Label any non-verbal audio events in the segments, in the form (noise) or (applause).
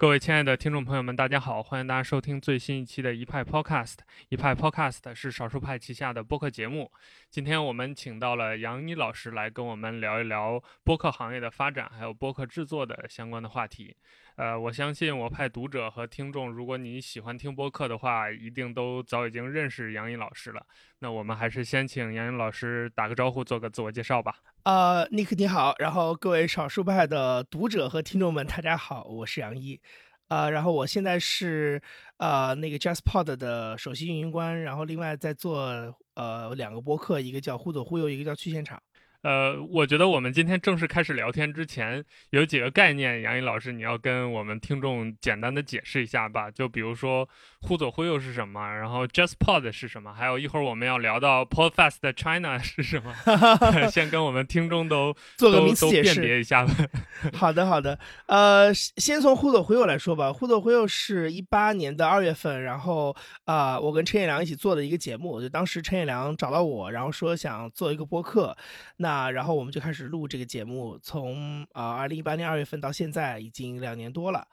各位亲爱的听众朋友们，大家好！欢迎大家收听最新一期的一派 Podcast。一派 Podcast 是少数派旗下的播客节目。今天我们请到了杨一老师来跟我们聊一聊播客行业的发展，还有播客制作的相关的话题。呃，我相信我派读者和听众，如果你喜欢听播客的话，一定都早已经认识杨颖老师了。那我们还是先请杨颖老师打个招呼，做个自我介绍吧。呃，尼克你好，然后各位少数派的读者和听众们，大家好，我是杨一。呃，然后我现在是呃那个 JustPod 的首席运营官，然后另外在做呃两个播客，一个叫忽左忽右，一个叫去现场。呃，我觉得我们今天正式开始聊天之前，有几个概念，杨颖老师你要跟我们听众简单的解释一下吧。就比如说忽左忽右是什么，然后 JustPod 是什么，还有一会儿我们要聊到 Podfast China (laughs) 是什么，(laughs) 先跟我们听众都 (laughs) 做个名词解释一下吧。好的，好的。呃，先从忽左忽右来说吧。忽左忽右是一八年的二月份，然后啊，我跟陈彦良一起做的一个节目。就当时陈彦良找到我，然后说想做一个播客，那。那然后我们就开始录这个节目，从啊二零一八年二月份到现在已经两年多了，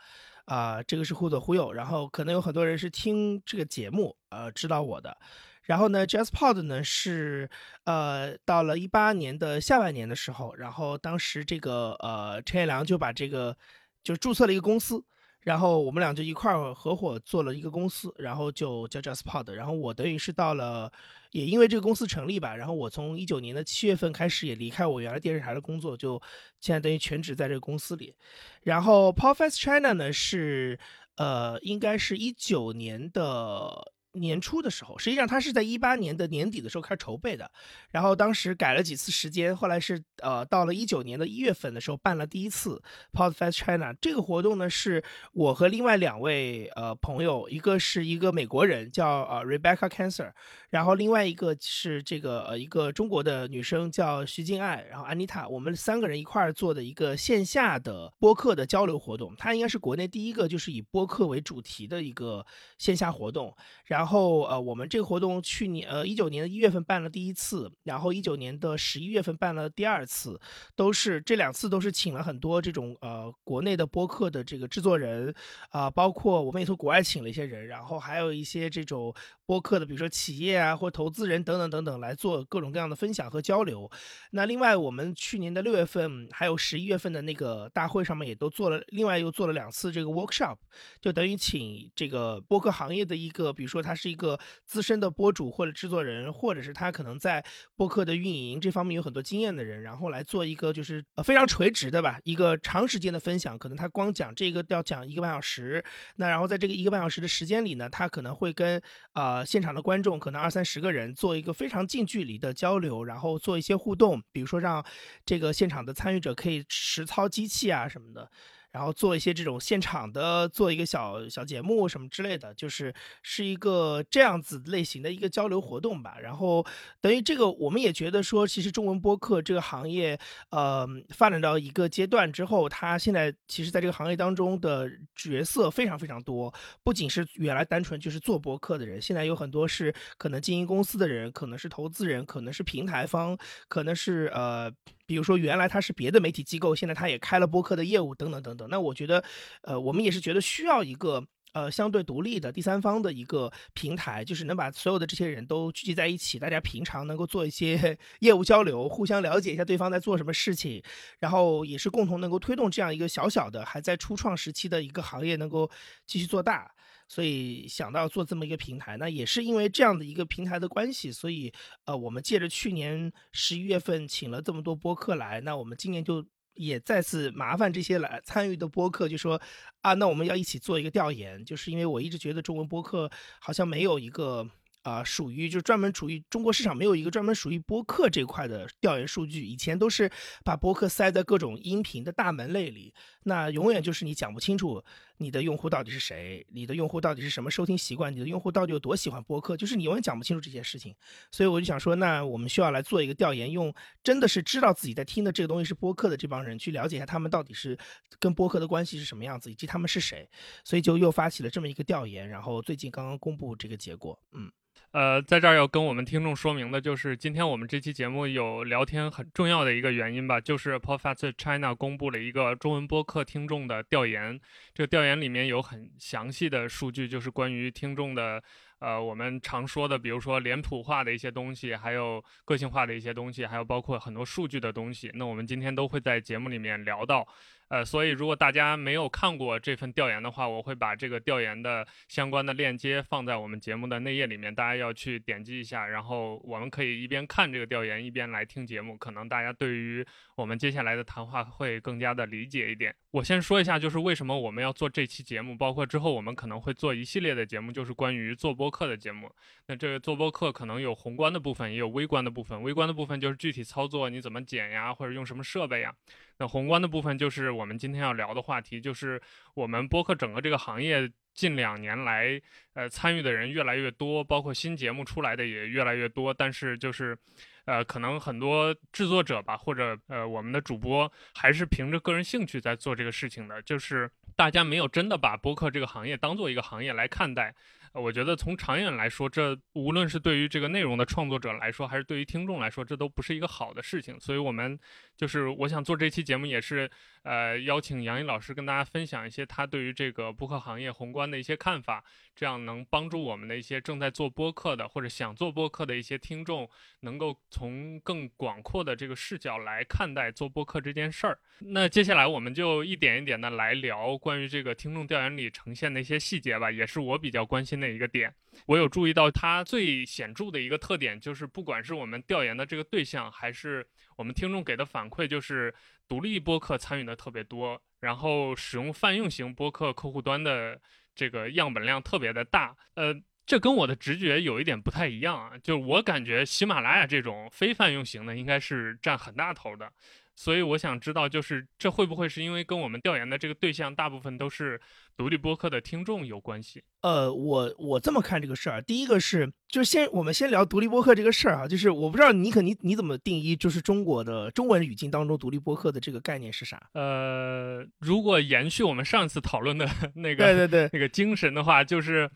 啊这个是忽左忽右，然后可能有很多人是听这个节目呃知道我的，然后呢，Jazz Pod 呢是呃到了一八年的下半年的时候，然后当时这个呃陈彦良就把这个就注册了一个公司。然后我们俩就一块儿合伙做了一个公司，然后就叫 JustPod。然后我等于是到了，也因为这个公司成立吧，然后我从一九年的七月份开始也离开我原来电视台的工作，就现在等于全职在这个公司里。然后 Podfest China 呢是，呃，应该是一九年的。年初的时候，实际上他是在一八年的年底的时候开始筹备的，然后当时改了几次时间，后来是呃到了一九年的一月份的时候办了第一次 Podfest China 这个活动呢，是我和另外两位呃朋友，一个是一个美国人叫呃 Rebecca Cancer，然后另外一个是这个呃一个中国的女生叫徐静爱，然后 Anita，我们三个人一块儿做的一个线下的播客的交流活动，它应该是国内第一个就是以播客为主题的一个线下活动，然后。然后呃，我们这个活动去年呃一九年的一月份办了第一次，然后一九年的十一月份办了第二次，都是这两次都是请了很多这种呃国内的播客的这个制作人啊，包括我们也从国外请了一些人，然后还有一些这种播客的，比如说企业啊或投资人等等等等来做各种各样的分享和交流。那另外我们去年的六月份还有十一月份的那个大会上面也都做了，另外又做了两次这个 workshop，就等于请这个播客行业的一个，比如说他。是一个资深的播主或者制作人，或者是他可能在播客的运营这方面有很多经验的人，然后来做一个就是呃非常垂直的吧，一个长时间的分享。可能他光讲这个要讲一个半小时，那然后在这个一个半小时的时间里呢，他可能会跟呃现场的观众可能二三十个人做一个非常近距离的交流，然后做一些互动，比如说让这个现场的参与者可以实操机器啊什么的。然后做一些这种现场的，做一个小小节目什么之类的，就是是一个这样子类型的一个交流活动吧。然后等于这个，我们也觉得说，其实中文播客这个行业，呃，发展到一个阶段之后，它现在其实在这个行业当中的角色非常非常多，不仅是原来单纯就是做播客的人，现在有很多是可能经营公司的人，可能是投资人，可能是平台方，可能是呃。比如说，原来他是别的媒体机构，现在他也开了播客的业务，等等等等。那我觉得，呃，我们也是觉得需要一个呃相对独立的第三方的一个平台，就是能把所有的这些人都聚集在一起，大家平常能够做一些 (laughs) 业务交流，互相了解一下对方在做什么事情，然后也是共同能够推动这样一个小小的还在初创时期的一个行业能够继续做大。所以想到做这么一个平台，那也是因为这样的一个平台的关系，所以呃，我们借着去年十一月份请了这么多播客来，那我们今年就也再次麻烦这些来参与的播客，就说啊，那我们要一起做一个调研，就是因为我一直觉得中文播客好像没有一个。啊，属于就专门属于中国市场没有一个专门属于播客这块的调研数据，以前都是把播客塞在各种音频的大门类里，那永远就是你讲不清楚你的用户到底是谁，你的用户到底是什么收听习惯，你的用户到底有多喜欢播客，就是你永远讲不清楚这些事情。所以我就想说，那我们需要来做一个调研，用真的是知道自己在听的这个东西是播客的这帮人去了解一下他们到底是跟播客的关系是什么样子，以及他们是谁。所以就又发起了这么一个调研，然后最近刚刚公布这个结果，嗯。呃，在这儿要跟我们听众说明的就是，今天我们这期节目有聊天很重要的一个原因吧，就是 Podcast China 公布了一个中文播客听众的调研。这个调研里面有很详细的数据，就是关于听众的，呃，我们常说的，比如说脸谱化的一些东西，还有个性化的一些东西，还有包括很多数据的东西。那我们今天都会在节目里面聊到。呃，所以如果大家没有看过这份调研的话，我会把这个调研的相关的链接放在我们节目的内页里面，大家要去点击一下，然后我们可以一边看这个调研，一边来听节目，可能大家对于我们接下来的谈话会更加的理解一点。我先说一下，就是为什么我们要做这期节目，包括之后我们可能会做一系列的节目，就是关于做播客的节目。那这个做播客可能有宏观的部分，也有微观的部分。微观的部分就是具体操作，你怎么剪呀，或者用什么设备呀。那宏观的部分就是我们今天要聊的话题，就是我们播客整个这个行业近两年来，呃，参与的人越来越多，包括新节目出来的也越来越多。但是就是，呃，可能很多制作者吧，或者呃，我们的主播还是凭着个人兴趣在做这个事情的，就是大家没有真的把播客这个行业当做一个行业来看待。我觉得从长远来说，这无论是对于这个内容的创作者来说，还是对于听众来说，这都不是一个好的事情。所以，我们就是我想做这期节目，也是呃邀请杨毅老师跟大家分享一些他对于这个播客行业宏观的一些看法，这样能帮助我们的一些正在做播客的或者想做播客的一些听众，能够从更广阔的这个视角来看待做播客这件事儿。那接下来我们就一点一点的来聊关于这个听众调研里呈现的一些细节吧，也是我比较关心的。一个点，我有注意到它最显著的一个特点，就是不管是我们调研的这个对象，还是我们听众给的反馈，就是独立播客参与的特别多，然后使用泛用型播客客户端的这个样本量特别的大。呃，这跟我的直觉有一点不太一样啊，就我感觉喜马拉雅这种非泛用型的应该是占很大头的。所以我想知道，就是这会不会是因为跟我们调研的这个对象大部分都是独立播客的听众有关系？呃，我我这么看这个事儿，第一个是，就是先我们先聊独立播客这个事儿啊，就是我不知道你可你你怎么定义，就是中国的中文语境当中独立播客的这个概念是啥？呃，如果延续我们上次讨论的 (laughs) 那个对对对那个精神的话，就是，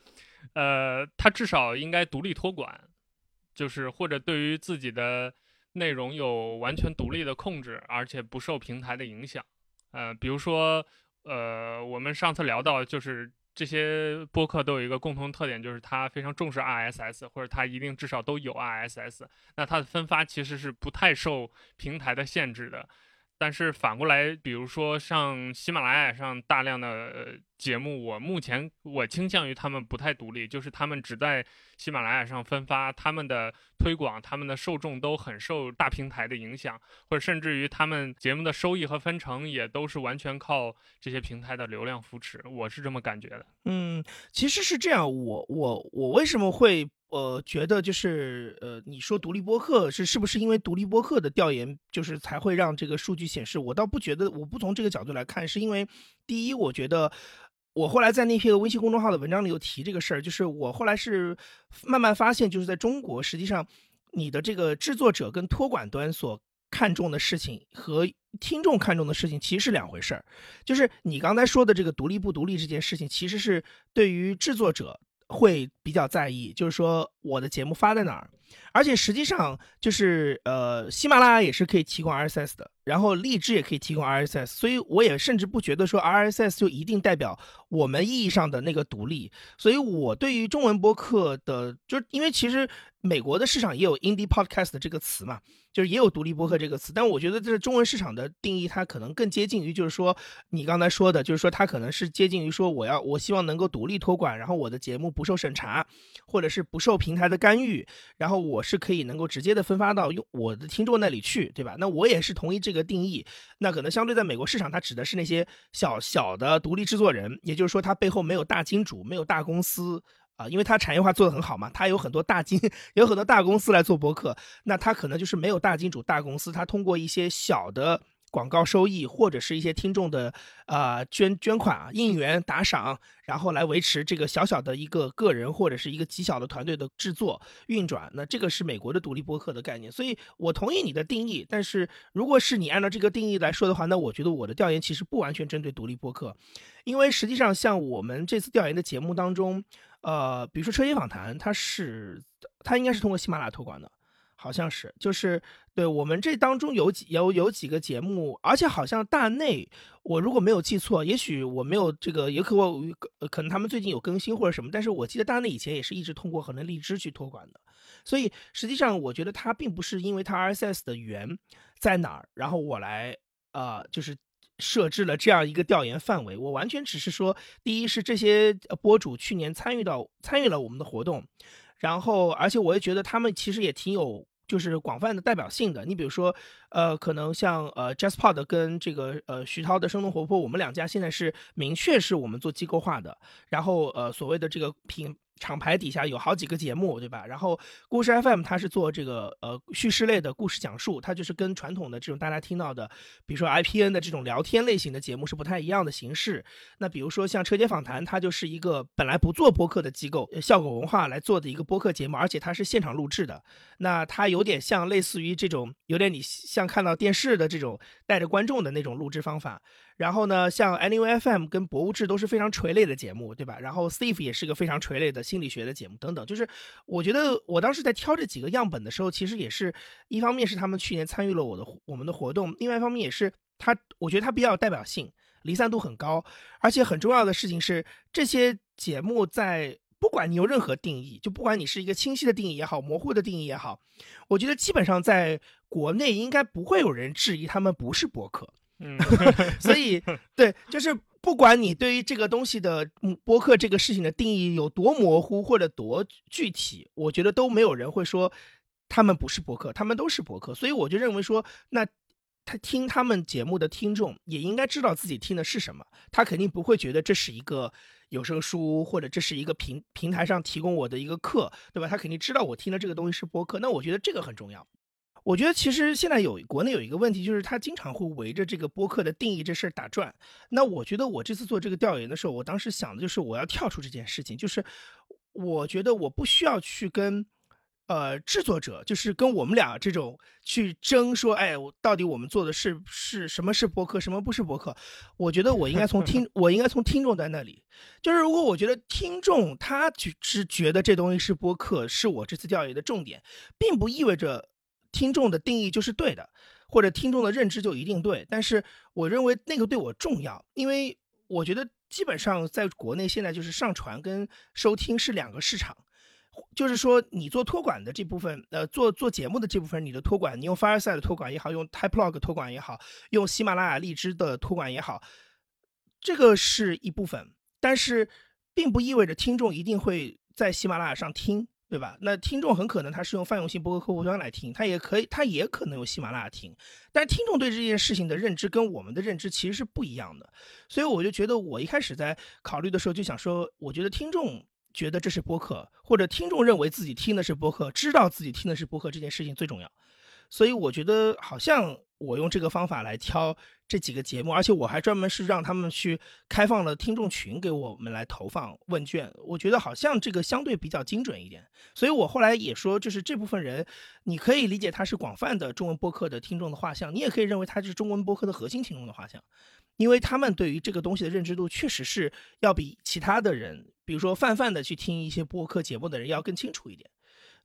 呃，它至少应该独立托管，就是或者对于自己的。内容有完全独立的控制，而且不受平台的影响。呃，比如说，呃，我们上次聊到，就是这些播客都有一个共同特点，就是它非常重视 RSS，或者它一定至少都有 RSS。那它的分发其实是不太受平台的限制的。但是反过来，比如说像喜马拉雅上大量的节目，我目前我倾向于他们不太独立，就是他们只在喜马拉雅上分发，他们的推广、他们的受众都很受大平台的影响，或者甚至于他们节目的收益和分成也都是完全靠这些平台的流量扶持，我是这么感觉的。嗯，其实是这样，我我我为什么会？呃，觉得就是呃，你说独立播客是是不是因为独立播客的调研，就是才会让这个数据显示？我倒不觉得，我不从这个角度来看，是因为第一，我觉得我后来在那篇微信公众号的文章里有提这个事儿，就是我后来是慢慢发现，就是在中国，实际上你的这个制作者跟托管端所看重的事情和听众看重的事情其实是两回事儿。就是你刚才说的这个独立不独立这件事情，其实是对于制作者。会比较在意，就是说我的节目发在哪儿，而且实际上就是呃，喜马拉雅也是可以提供 RSS 的，然后荔枝也可以提供 RSS，所以我也甚至不觉得说 RSS 就一定代表我们意义上的那个独立，所以我对于中文播客的，就是因为其实美国的市场也有 indie podcast 这个词嘛。就是也有独立播客这个词，但我觉得这中文市场的定义，它可能更接近于，就是说你刚才说的，就是说它可能是接近于说，我要我希望能够独立托管，然后我的节目不受审查，或者是不受平台的干预，然后我是可以能够直接的分发到用我的听众那里去，对吧？那我也是同意这个定义。那可能相对在美国市场，它指的是那些小小的独立制作人，也就是说，它背后没有大金主，没有大公司。啊，因为它产业化做得很好嘛，它有很多大金，有很多大公司来做博客，那它可能就是没有大金主、大公司，它通过一些小的广告收益或者是一些听众的啊捐捐款啊、应援打赏，然后来维持这个小小的一个个人或者是一个极小的团队的制作运转。那这个是美国的独立播客的概念，所以我同意你的定义。但是如果是你按照这个定义来说的话，那我觉得我的调研其实不完全针对独立播客，因为实际上像我们这次调研的节目当中。呃，比如说车间访谈，它是它应该是通过喜马拉雅托管的，好像是，就是对我们这当中有几有有几个节目，而且好像大内，我如果没有记错，也许我没有这个，也可我可能他们最近有更新或者什么，但是我记得大内以前也是一直通过可能荔枝去托管的，所以实际上我觉得它并不是因为它 RSS 的源在哪儿，然后我来呃就是。设置了这样一个调研范围，我完全只是说，第一是这些博主去年参与到参与了我们的活动，然后而且我也觉得他们其实也挺有就是广泛的代表性的。你比如说，呃，可能像呃，JasPod 跟这个呃徐涛的生动活泼，我们两家现在是明确是我们做机构化的，然后呃所谓的这个品。厂牌底下有好几个节目，对吧？然后故事 FM 它是做这个呃叙事类的故事讲述，它就是跟传统的这种大家听到的，比如说 IPN 的这种聊天类型的节目是不太一样的形式。那比如说像车间访谈，它就是一个本来不做播客的机构，效果文化来做的一个播客节目，而且它是现场录制的。那它有点像类似于这种，有点你像看到电视的这种带着观众的那种录制方法。然后呢，像 Anyway FM 跟博物志都是非常垂类的节目，对吧？然后 Steve 也是个非常垂类的心理学的节目，等等。就是我觉得我当时在挑这几个样本的时候，其实也是一方面是他们去年参与了我的我们的活动，另外一方面也是他，我觉得他比较有代表性，离散度很高，而且很重要的事情是，这些节目在不管你有任何定义，就不管你是一个清晰的定义也好，模糊的定义也好，我觉得基本上在国内应该不会有人质疑他们不是博客。嗯，(laughs) 所以对，就是不管你对于这个东西的播客这个事情的定义有多模糊或者多具体，我觉得都没有人会说他们不是播客，他们都是播客。所以我就认为说，那他听他们节目的听众也应该知道自己听的是什么，他肯定不会觉得这是一个有声书或者这是一个平平台上提供我的一个课，对吧？他肯定知道我听的这个东西是播客。那我觉得这个很重要。我觉得其实现在有国内有一个问题，就是他经常会围着这个播客的定义这事儿打转。那我觉得我这次做这个调研的时候，我当时想的就是我要跳出这件事情，就是我觉得我不需要去跟呃制作者，就是跟我们俩这种去争说，哎，我到底我们做的是是什么是播客，什么不是播客？我觉得我应该从听，(laughs) 我应该从听众在那里，就是如果我觉得听众他只是觉得这东西是播客，是我这次调研的重点，并不意味着。听众的定义就是对的，或者听众的认知就一定对，但是我认为那个对我重要，因为我觉得基本上在国内现在就是上传跟收听是两个市场，就是说你做托管的这部分，呃，做做节目的这部分，你的托管，你用 Fireside 的托管也好，用 Typelog 托管也好，用喜马拉雅荔枝的托管也好，这个是一部分，但是并不意味着听众一定会在喜马拉雅上听。对吧？那听众很可能他是用泛用性播客客户端来听，他也可以，他也可能用喜马拉雅听。但是听众对这件事情的认知跟我们的认知其实是不一样的，所以我就觉得我一开始在考虑的时候就想说，我觉得听众觉得这是播客，或者听众认为自己听的是播客，知道自己听的是播客这件事情最重要。所以我觉得好像我用这个方法来挑。这几个节目，而且我还专门是让他们去开放了听众群给我们来投放问卷，我觉得好像这个相对比较精准一点。所以我后来也说，就是这部分人，你可以理解他是广泛的中文播客的听众的画像，你也可以认为他是中文播客的核心听众的画像，因为他们对于这个东西的认知度确实是要比其他的人，比如说泛泛的去听一些播客节目的人要更清楚一点。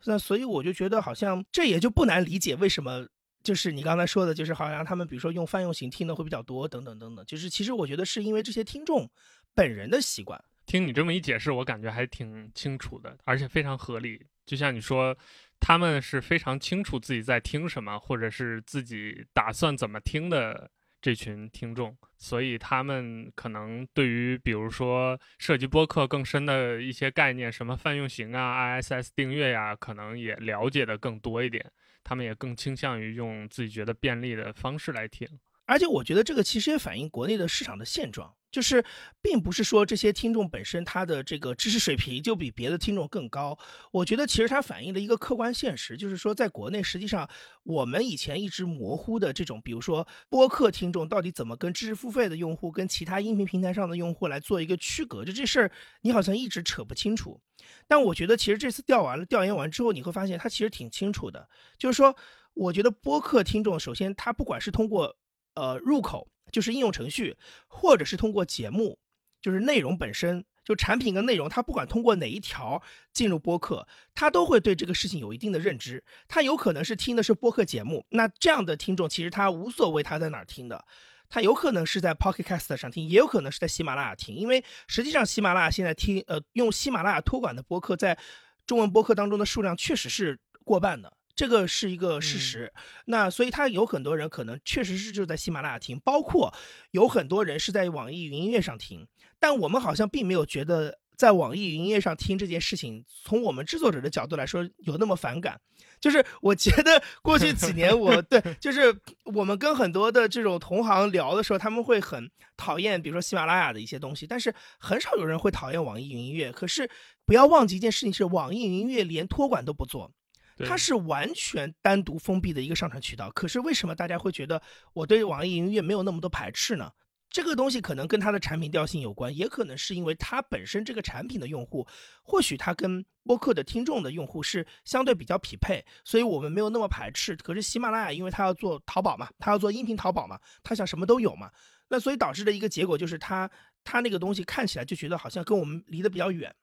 那所以我就觉得好像这也就不难理解为什么。就是你刚才说的，就是好像他们比如说用泛用型听的会比较多，等等等等。就是其实我觉得是因为这些听众本人的习惯。听你这么一解释，我感觉还挺清楚的，而且非常合理。就像你说，他们是非常清楚自己在听什么，或者是自己打算怎么听的这群听众，所以他们可能对于比如说涉及播客更深的一些概念，什么泛用型啊、ISS 订阅呀，可能也了解的更多一点。他们也更倾向于用自己觉得便利的方式来听，而且我觉得这个其实也反映国内的市场的现状，就是并不是说这些听众本身他的这个知识水平就比别的听众更高。我觉得其实它反映了一个客观现实，就是说在国内实际上我们以前一直模糊的这种，比如说播客听众到底怎么跟知识付费的用户跟其他音频平台上的用户来做一个区隔，就这事儿你好像一直扯不清楚。但我觉得，其实这次调完了、调研完之后，你会发现它其实挺清楚的。就是说，我觉得播客听众，首先他不管是通过呃入口，就是应用程序，或者是通过节目，就是内容本身，就产品跟内容，它不管通过哪一条进入播客，他都会对这个事情有一定的认知。他有可能是听的是播客节目，那这样的听众其实他无所谓他在哪儿听的，他有可能是在 Pocket Cast 上听，也有可能是在喜马拉雅听，因为实际上喜马拉雅现在听呃用喜马拉雅托管的播客，在中文播客当中的数量确实是过半的。这个是一个事实，那所以他有很多人可能确实是就在喜马拉雅听，包括有很多人是在网易云音乐上听，但我们好像并没有觉得在网易云音乐上听这件事情，从我们制作者的角度来说有那么反感。就是我觉得 (laughs) 过去几年，我对就是我们跟很多的这种同行聊的时候，他们会很讨厌，比如说喜马拉雅的一些东西，但是很少有人会讨厌网易云音乐。可是不要忘记一件事情，是网易云音乐连托管都不做。它是完全单独封闭的一个上传渠道，可是为什么大家会觉得我对网易云音乐没有那么多排斥呢？这个东西可能跟它的产品调性有关，也可能是因为它本身这个产品的用户，或许它跟播客的听众的用户是相对比较匹配，所以我们没有那么排斥。可是喜马拉雅，因为它要做淘宝嘛，它要做音频淘宝嘛，它想什么都有嘛，那所以导致的一个结果就是它它那个东西看起来就觉得好像跟我们离得比较远。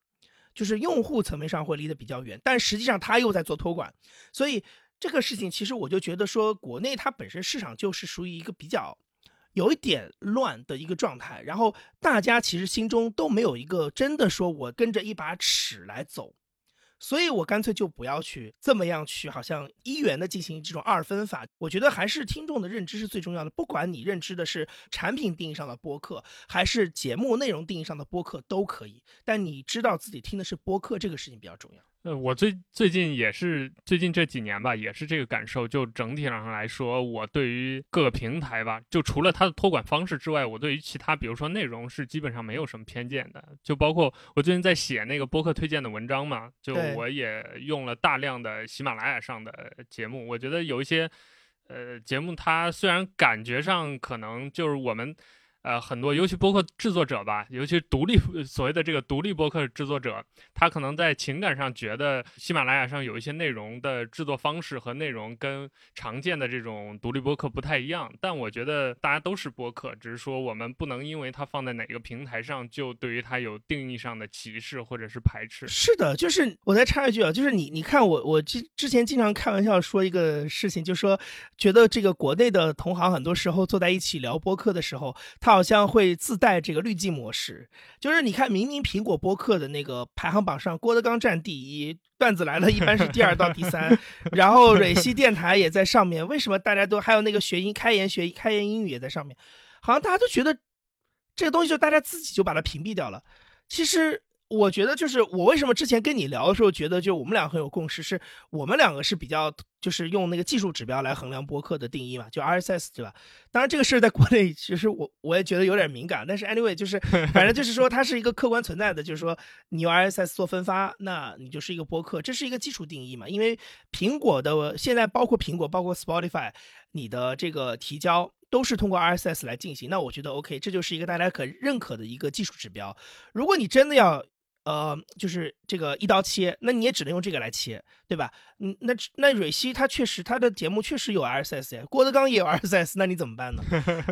就是用户层面上会离得比较远，但实际上他又在做托管，所以这个事情其实我就觉得说，国内它本身市场就是属于一个比较有一点乱的一个状态，然后大家其实心中都没有一个真的说我跟着一把尺来走。所以我干脆就不要去这么样去，好像一元的进行这种二分法。我觉得还是听众的认知是最重要的。不管你认知的是产品定义上的播客，还是节目内容定义上的播客，都可以。但你知道自己听的是播客，这个事情比较重要。呃，我最最近也是最近这几年吧，也是这个感受。就整体上来说，我对于各个平台吧，就除了它的托管方式之外，我对于其他，比如说内容是基本上没有什么偏见的。就包括我最近在写那个播客推荐的文章嘛，就我也用了大量的喜马拉雅上的节目。我觉得有一些呃节目，它虽然感觉上可能就是我们。呃，很多尤其播客制作者吧，尤其独立所谓的这个独立播客制作者，他可能在情感上觉得喜马拉雅上有一些内容的制作方式和内容跟常见的这种独立播客不太一样。但我觉得大家都是播客，只是说我们不能因为它放在哪个平台上，就对于它有定义上的歧视或者是排斥。是的，就是我再插一句啊，就是你你看我我之之前经常开玩笑说一个事情，就是说觉得这个国内的同行很多时候坐在一起聊播客的时候，他。好像会自带这个滤镜模式，就是你看，明明苹果播客的那个排行榜上，郭德纲占第一，段子来了一般是第二到第三，(laughs) 然后蕊希电台也在上面，为什么大家都还有那个学英开言学开言英语也在上面？好像大家都觉得这个东西就大家自己就把它屏蔽掉了，其实。我觉得就是我为什么之前跟你聊的时候觉得就我们俩很有共识，是我们两个是比较就是用那个技术指标来衡量播客的定义嘛，就 RSS 对吧？当然这个事儿在国内其实我我也觉得有点敏感，但是 anyway 就是 (laughs) 反正就是说它是一个客观存在的，就是说你用 RSS 做分发，那你就是一个播客，这是一个基础定义嘛。因为苹果的现在包括苹果包括 Spotify，你的这个提交都是通过 RSS 来进行，那我觉得 OK，这就是一个大家可认可的一个技术指标。如果你真的要呃，就是这个一刀切，那你也只能用这个来切，对吧？嗯，那那蕊希他确实他的节目确实有 RSS 呀，郭德纲也有 RSS，那你怎么办呢？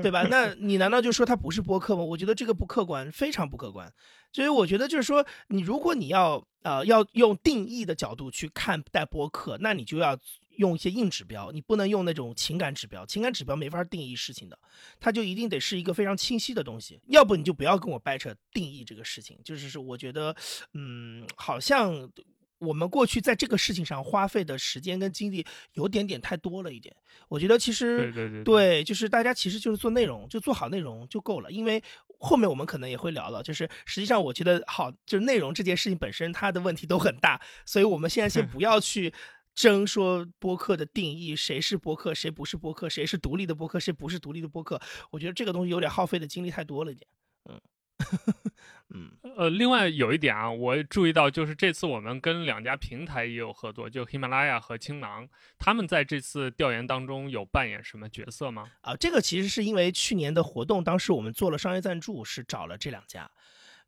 对吧？(laughs) 那你难道就说他不是播客吗？我觉得这个不客观，非常不客观。所以我觉得就是说，你如果你要呃要用定义的角度去看待播客，那你就要。用一些硬指标，你不能用那种情感指标，情感指标没法定义事情的，它就一定得是一个非常清晰的东西，要不你就不要跟我掰扯定义这个事情。就是说，我觉得，嗯，好像我们过去在这个事情上花费的时间跟精力有点点太多了一点。我觉得其实对对对，对，就是大家其实就是做内容，就做好内容就够了。因为后面我们可能也会聊到，就是实际上我觉得好，就是内容这件事情本身它的问题都很大，所以我们现在先 (laughs) 不要去。争说播客的定义，谁是播客，谁不是播客，谁是独立的播客，谁不是独立的播客？我觉得这个东西有点耗费的精力太多了一点。嗯 (laughs) 嗯呃，另外有一点啊，我注意到就是这次我们跟两家平台也有合作，就喜马拉雅和青囊，他们在这次调研当中有扮演什么角色吗？啊，这个其实是因为去年的活动，当时我们做了商业赞助，是找了这两家。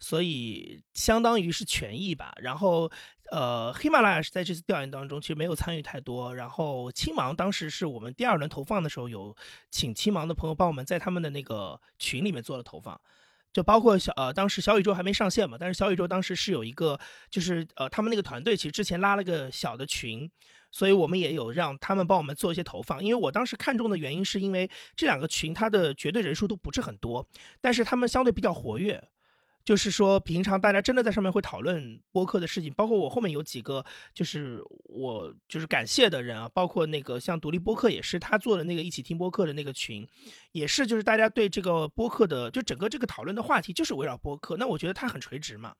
所以相当于是权益吧，然后，呃，喜马拉雅是在这次调研当中其实没有参与太多，然后青芒当时是我们第二轮投放的时候有请青芒的朋友帮我们在他们的那个群里面做了投放，就包括小呃，当时小宇宙还没上线嘛，但是小宇宙当时是有一个，就是呃，他们那个团队其实之前拉了个小的群，所以我们也有让他们帮我们做一些投放。因为我当时看中的原因是因为这两个群它的绝对人数都不是很多，但是他们相对比较活跃。就是说，平常大家真的在上面会讨论播客的事情，包括我后面有几个，就是我就是感谢的人啊，包括那个像独立播客也是他做的那个一起听播客的那个群，也是就是大家对这个播客的就整个这个讨论的话题就是围绕播客，那我觉得它很垂直嘛，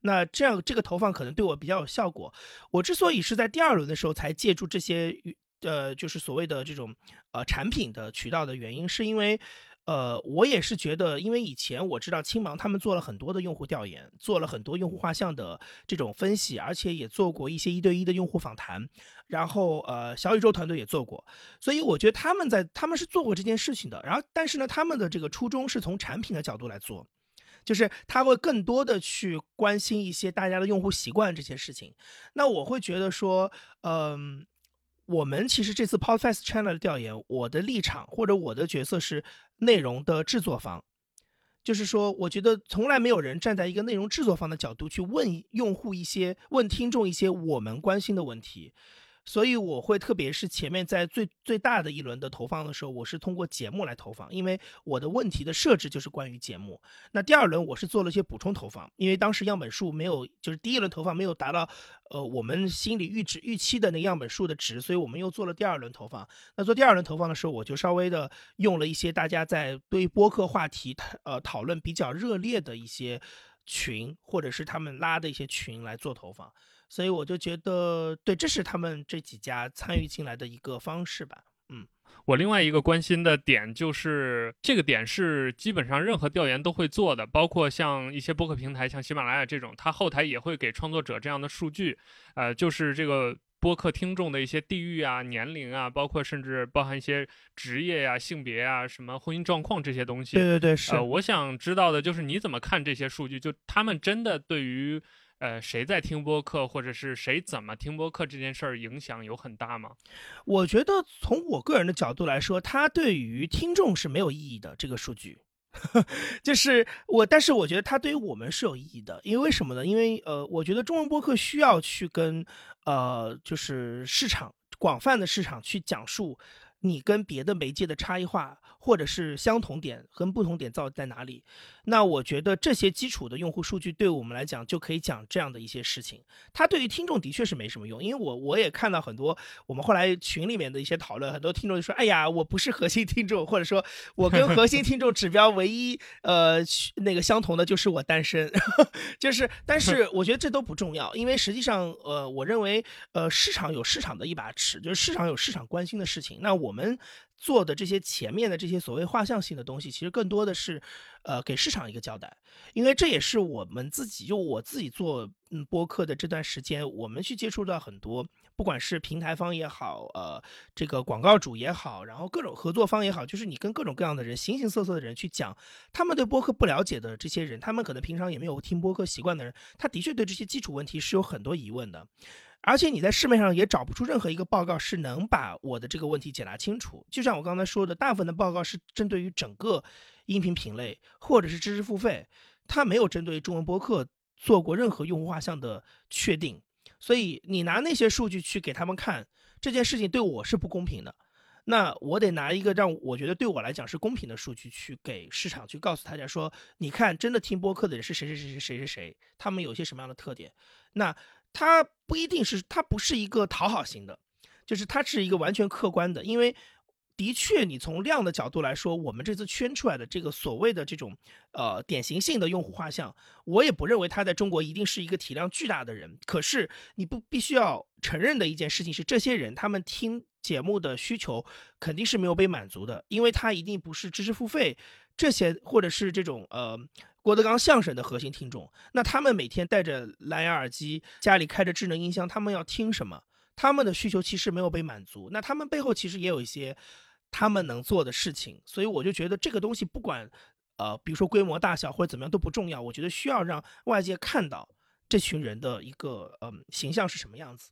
那这样这个投放可能对我比较有效果。我之所以是在第二轮的时候才借助这些呃就是所谓的这种呃产品的渠道的原因，是因为。呃，我也是觉得，因为以前我知道青芒他们做了很多的用户调研，做了很多用户画像的这种分析，而且也做过一些一对一的用户访谈，然后呃，小宇宙团队也做过，所以我觉得他们在他们是做过这件事情的。然后，但是呢，他们的这个初衷是从产品的角度来做，就是他会更多的去关心一些大家的用户习惯这些事情。那我会觉得说，嗯。我们其实这次 Podcast Channel 的调研，我的立场或者我的角色是内容的制作方，就是说，我觉得从来没有人站在一个内容制作方的角度去问用户一些、问听众一些我们关心的问题。所以我会特别是前面在最最大的一轮的投放的时候，我是通过节目来投放，因为我的问题的设置就是关于节目。那第二轮我是做了一些补充投放，因为当时样本数没有，就是第一轮投放没有达到，呃，我们心里预值预期的那样本数的值，所以我们又做了第二轮投放。那做第二轮投放的时候，我就稍微的用了一些大家在对播客话题呃讨论比较热烈的一些群，或者是他们拉的一些群来做投放。所以我就觉得，对，这是他们这几家参与进来的一个方式吧。嗯，我另外一个关心的点就是，这个点是基本上任何调研都会做的，包括像一些播客平台，像喜马拉雅这种，它后台也会给创作者这样的数据，呃，就是这个播客听众的一些地域啊、年龄啊，包括甚至包含一些职业呀、性别啊、什么婚姻状况这些东西。对对对，是。呃，我想知道的就是你怎么看这些数据？就他们真的对于。呃，谁在听播客，或者是谁怎么听播客这件事儿，影响有很大吗？我觉得从我个人的角度来说，它对于听众是没有意义的。这个数据，(laughs) 就是我，但是我觉得它对于我们是有意义的。因为为什么呢？因为呃，我觉得中文播客需要去跟呃，就是市场广泛的市场去讲述。你跟别的媒介的差异化，或者是相同点跟不同点造在哪里？那我觉得这些基础的用户数据对我们来讲就可以讲这样的一些事情。它对于听众的确是没什么用，因为我我也看到很多我们后来群里面的一些讨论，很多听众就说：“哎呀，我不是核心听众，或者说我跟核心听众指标唯一呃那个相同的就是我单身。(laughs) ”就是，但是我觉得这都不重要，因为实际上呃，我认为呃市场有市场的一把尺，就是市场有市场关心的事情。那我。我们做的这些前面的这些所谓画像性的东西，其实更多的是，呃，给市场一个交代，因为这也是我们自己，就我自己做嗯播客的这段时间，我们去接触到很多，不管是平台方也好，呃，这个广告主也好，然后各种合作方也好，就是你跟各种各样的人，形形色色的人去讲，他们对播客不了解的这些人，他们可能平常也没有听播客习惯的人，他的确对这些基础问题是有很多疑问的。而且你在市面上也找不出任何一个报告是能把我的这个问题解答清楚。就像我刚才说的，大部分的报告是针对于整个音频品类或者是知识付费，它没有针对中文播客做过任何用户画像的确定。所以你拿那些数据去给他们看，这件事情对我是不公平的。那我得拿一个让我觉得对我来讲是公平的数据去给市场去告诉大家说，你看，真的听播客的人是谁谁谁谁谁谁谁，他们有些什么样的特点？那。它不一定是，它不是一个讨好型的，就是它是一个完全客观的。因为的确，你从量的角度来说，我们这次圈出来的这个所谓的这种呃典型性的用户画像，我也不认为他在中国一定是一个体量巨大的人。可是你不必须要承认的一件事情是，这些人他们听节目的需求肯定是没有被满足的，因为他一定不是知识付费这些，或者是这种呃。郭德纲相声的核心听众，那他们每天戴着蓝牙耳机，家里开着智能音箱，他们要听什么？他们的需求其实没有被满足。那他们背后其实也有一些他们能做的事情。所以我就觉得这个东西不管，呃，比如说规模大小或者怎么样都不重要。我觉得需要让外界看到这群人的一个嗯形象是什么样子，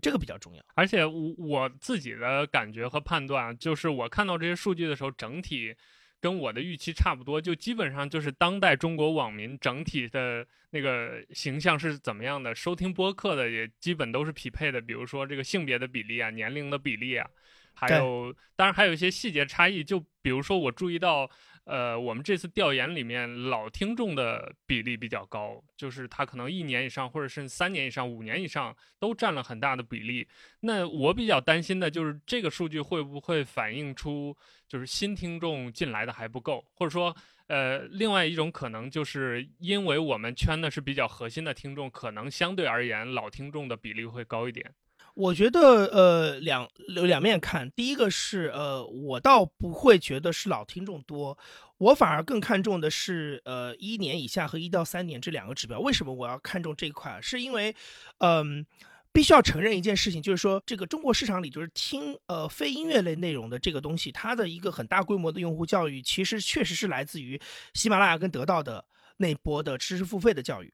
这个比较重要。而且我我自己的感觉和判断就是，我看到这些数据的时候，整体。跟我的预期差不多，就基本上就是当代中国网民整体的那个形象是怎么样的，收听播客的也基本都是匹配的，比如说这个性别的比例啊、年龄的比例啊，还有当然还有一些细节差异，就比如说我注意到。呃，我们这次调研里面老听众的比例比较高，就是他可能一年以上，或者是三年以上、五年以上都占了很大的比例。那我比较担心的就是这个数据会不会反映出就是新听众进来的还不够，或者说，呃，另外一种可能就是因为我们圈的是比较核心的听众，可能相对而言老听众的比例会高一点。我觉得，呃，两两面看。第一个是，呃，我倒不会觉得是老听众多，我反而更看重的是，呃，一年以下和一到三年这两个指标。为什么我要看重这一块？是因为，嗯，必须要承认一件事情，就是说，这个中国市场里，就是听呃非音乐类内容的这个东西，它的一个很大规模的用户教育，其实确实是来自于喜马拉雅跟得到的那波的知识付费的教育。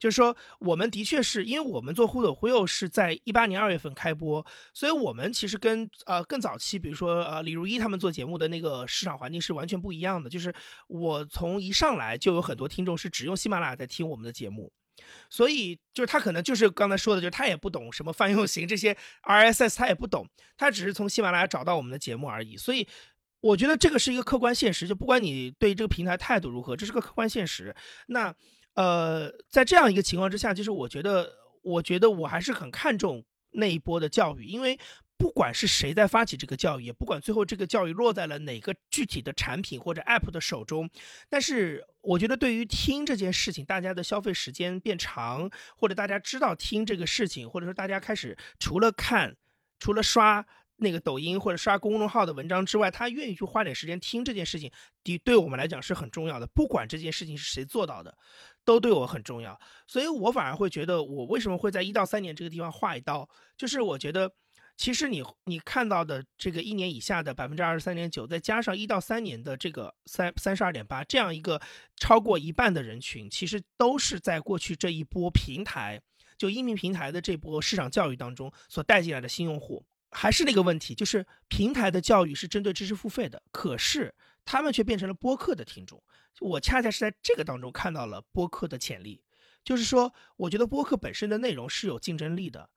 就是说，我们的确是因为我们做忽左忽右是在一八年二月份开播，所以我们其实跟呃更早期，比如说呃李如一他们做节目的那个市场环境是完全不一样的。就是我从一上来就有很多听众是只用喜马拉雅在听我们的节目，所以就是他可能就是刚才说的，就是他也不懂什么泛用型这些 (laughs) RSS，他也不懂，他只是从喜马拉雅找到我们的节目而已。所以我觉得这个是一个客观现实，就不管你对这个平台态度如何，这是个客观现实。那。呃，在这样一个情况之下，就是我觉得，我觉得我还是很看重那一波的教育，因为不管是谁在发起这个教育，也不管最后这个教育落在了哪个具体的产品或者 App 的手中，但是我觉得对于听这件事情，大家的消费时间变长，或者大家知道听这个事情，或者说大家开始除了看，除了刷。那个抖音或者刷公众号的文章之外，他愿意去花点时间听这件事情，的对我们来讲是很重要的。不管这件事情是谁做到的，都对我很重要。所以我反而会觉得，我为什么会在一到三年这个地方划一刀，就是我觉得，其实你你看到的这个一年以下的百分之二十三点九，再加上一到三年的这个三三十二点八，这样一个超过一半的人群，其实都是在过去这一波平台就音频平台的这波市场教育当中所带进来的新用户。还是那个问题，就是平台的教育是针对知识付费的，可是他们却变成了播客的听众。我恰恰是在这个当中看到了播客的潜力，就是说，我觉得播客本身的内容是有竞争力的，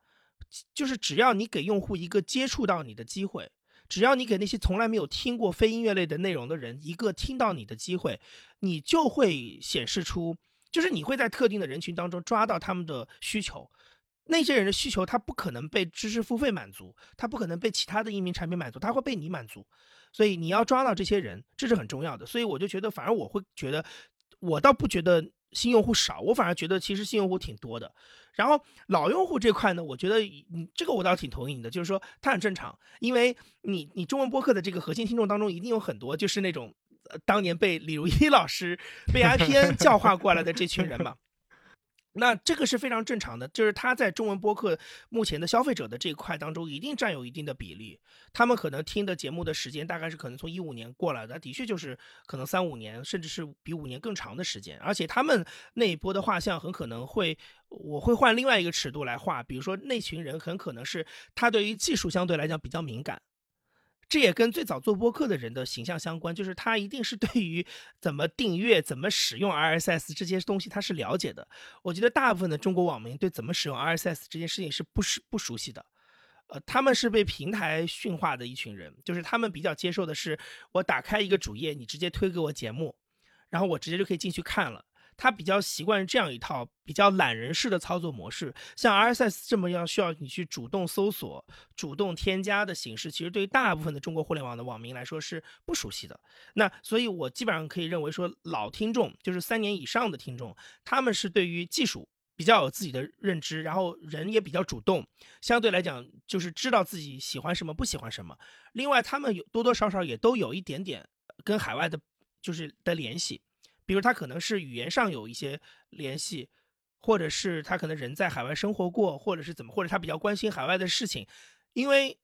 就是只要你给用户一个接触到你的机会，只要你给那些从来没有听过非音乐类的内容的人一个听到你的机会，你就会显示出，就是你会在特定的人群当中抓到他们的需求。那些人的需求，他不可能被知识付费满足，他不可能被其他的音频产品满足，他会被你满足。所以你要抓到这些人，这是很重要的。所以我就觉得，反而我会觉得，我倒不觉得新用户少，我反而觉得其实新用户挺多的。然后老用户这块呢，我觉得你这个我倒挺同意你的，就是说他很正常，因为你你中文播客的这个核心听众当中，一定有很多就是那种呃当年被李如一 (laughs) 老师被 IPN 教化过来的这群人嘛。那这个是非常正常的，就是他在中文播客目前的消费者的这一块当中，一定占有一定的比例。他们可能听的节目的时间大概是可能从一五年过来的，的确就是可能三五年，甚至是比五年更长的时间。而且他们那一波的画像很可能会，我会换另外一个尺度来画，比如说那群人很可能是他对于技术相对来讲比较敏感。这也跟最早做播客的人的形象相关，就是他一定是对于怎么订阅、怎么使用 RSS 这些东西他是了解的。我觉得大部分的中国网民对怎么使用 RSS 这件事情是不是不熟悉的，呃，他们是被平台驯化的一群人，就是他们比较接受的是我打开一个主页，你直接推给我节目，然后我直接就可以进去看了。他比较习惯这样一套比较懒人式的操作模式，像 RSS 这么样需要你去主动搜索、主动添加的形式，其实对于大部分的中国互联网的网民来说是不熟悉的。那所以，我基本上可以认为说，老听众就是三年以上的听众，他们是对于技术比较有自己的认知，然后人也比较主动，相对来讲就是知道自己喜欢什么、不喜欢什么。另外，他们有多多少少也都有一点点跟海外的，就是的联系。比如他可能是语言上有一些联系，或者是他可能人在海外生活过，或者是怎么，或者他比较关心海外的事情。因为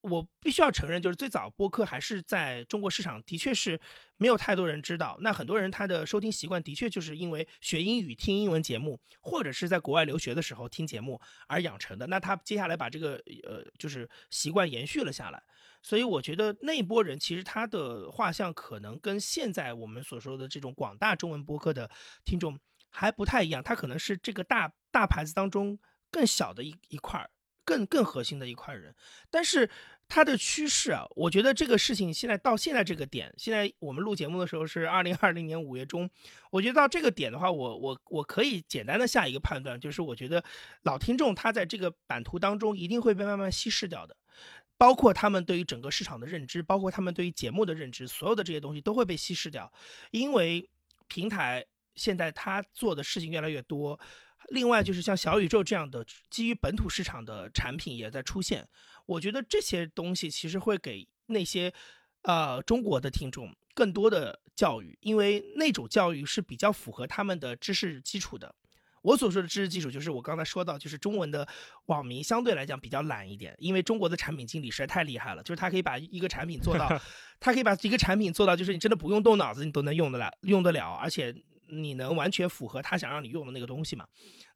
我必须要承认，就是最早播客还是在中国市场的确是没有太多人知道。那很多人他的收听习惯的确就是因为学英语听英文节目，或者是在国外留学的时候听节目而养成的。那他接下来把这个呃就是习惯延续了下来。所以我觉得那一波人其实他的画像可能跟现在我们所说的这种广大中文播客的听众还不太一样，他可能是这个大大牌子当中更小的一一块儿，更更核心的一块人，但是。它的趋势啊，我觉得这个事情现在到现在这个点，现在我们录节目的时候是二零二零年五月中，我觉得到这个点的话，我我我可以简单的下一个判断，就是我觉得老听众他在这个版图当中一定会被慢慢稀释掉的，包括他们对于整个市场的认知，包括他们对于节目的认知，所有的这些东西都会被稀释掉，因为平台现在他做的事情越来越多，另外就是像小宇宙这样的基于本土市场的产品也在出现。我觉得这些东西其实会给那些，呃，中国的听众更多的教育，因为那种教育是比较符合他们的知识基础的。我所说的知识基础，就是我刚才说到，就是中文的网民相对来讲比较懒一点，因为中国的产品经理实在太厉害了，就是他可以把一个产品做到，(laughs) 他可以把一个产品做到，就是你真的不用动脑子，你都能用得来，用得了，而且你能完全符合他想让你用的那个东西嘛。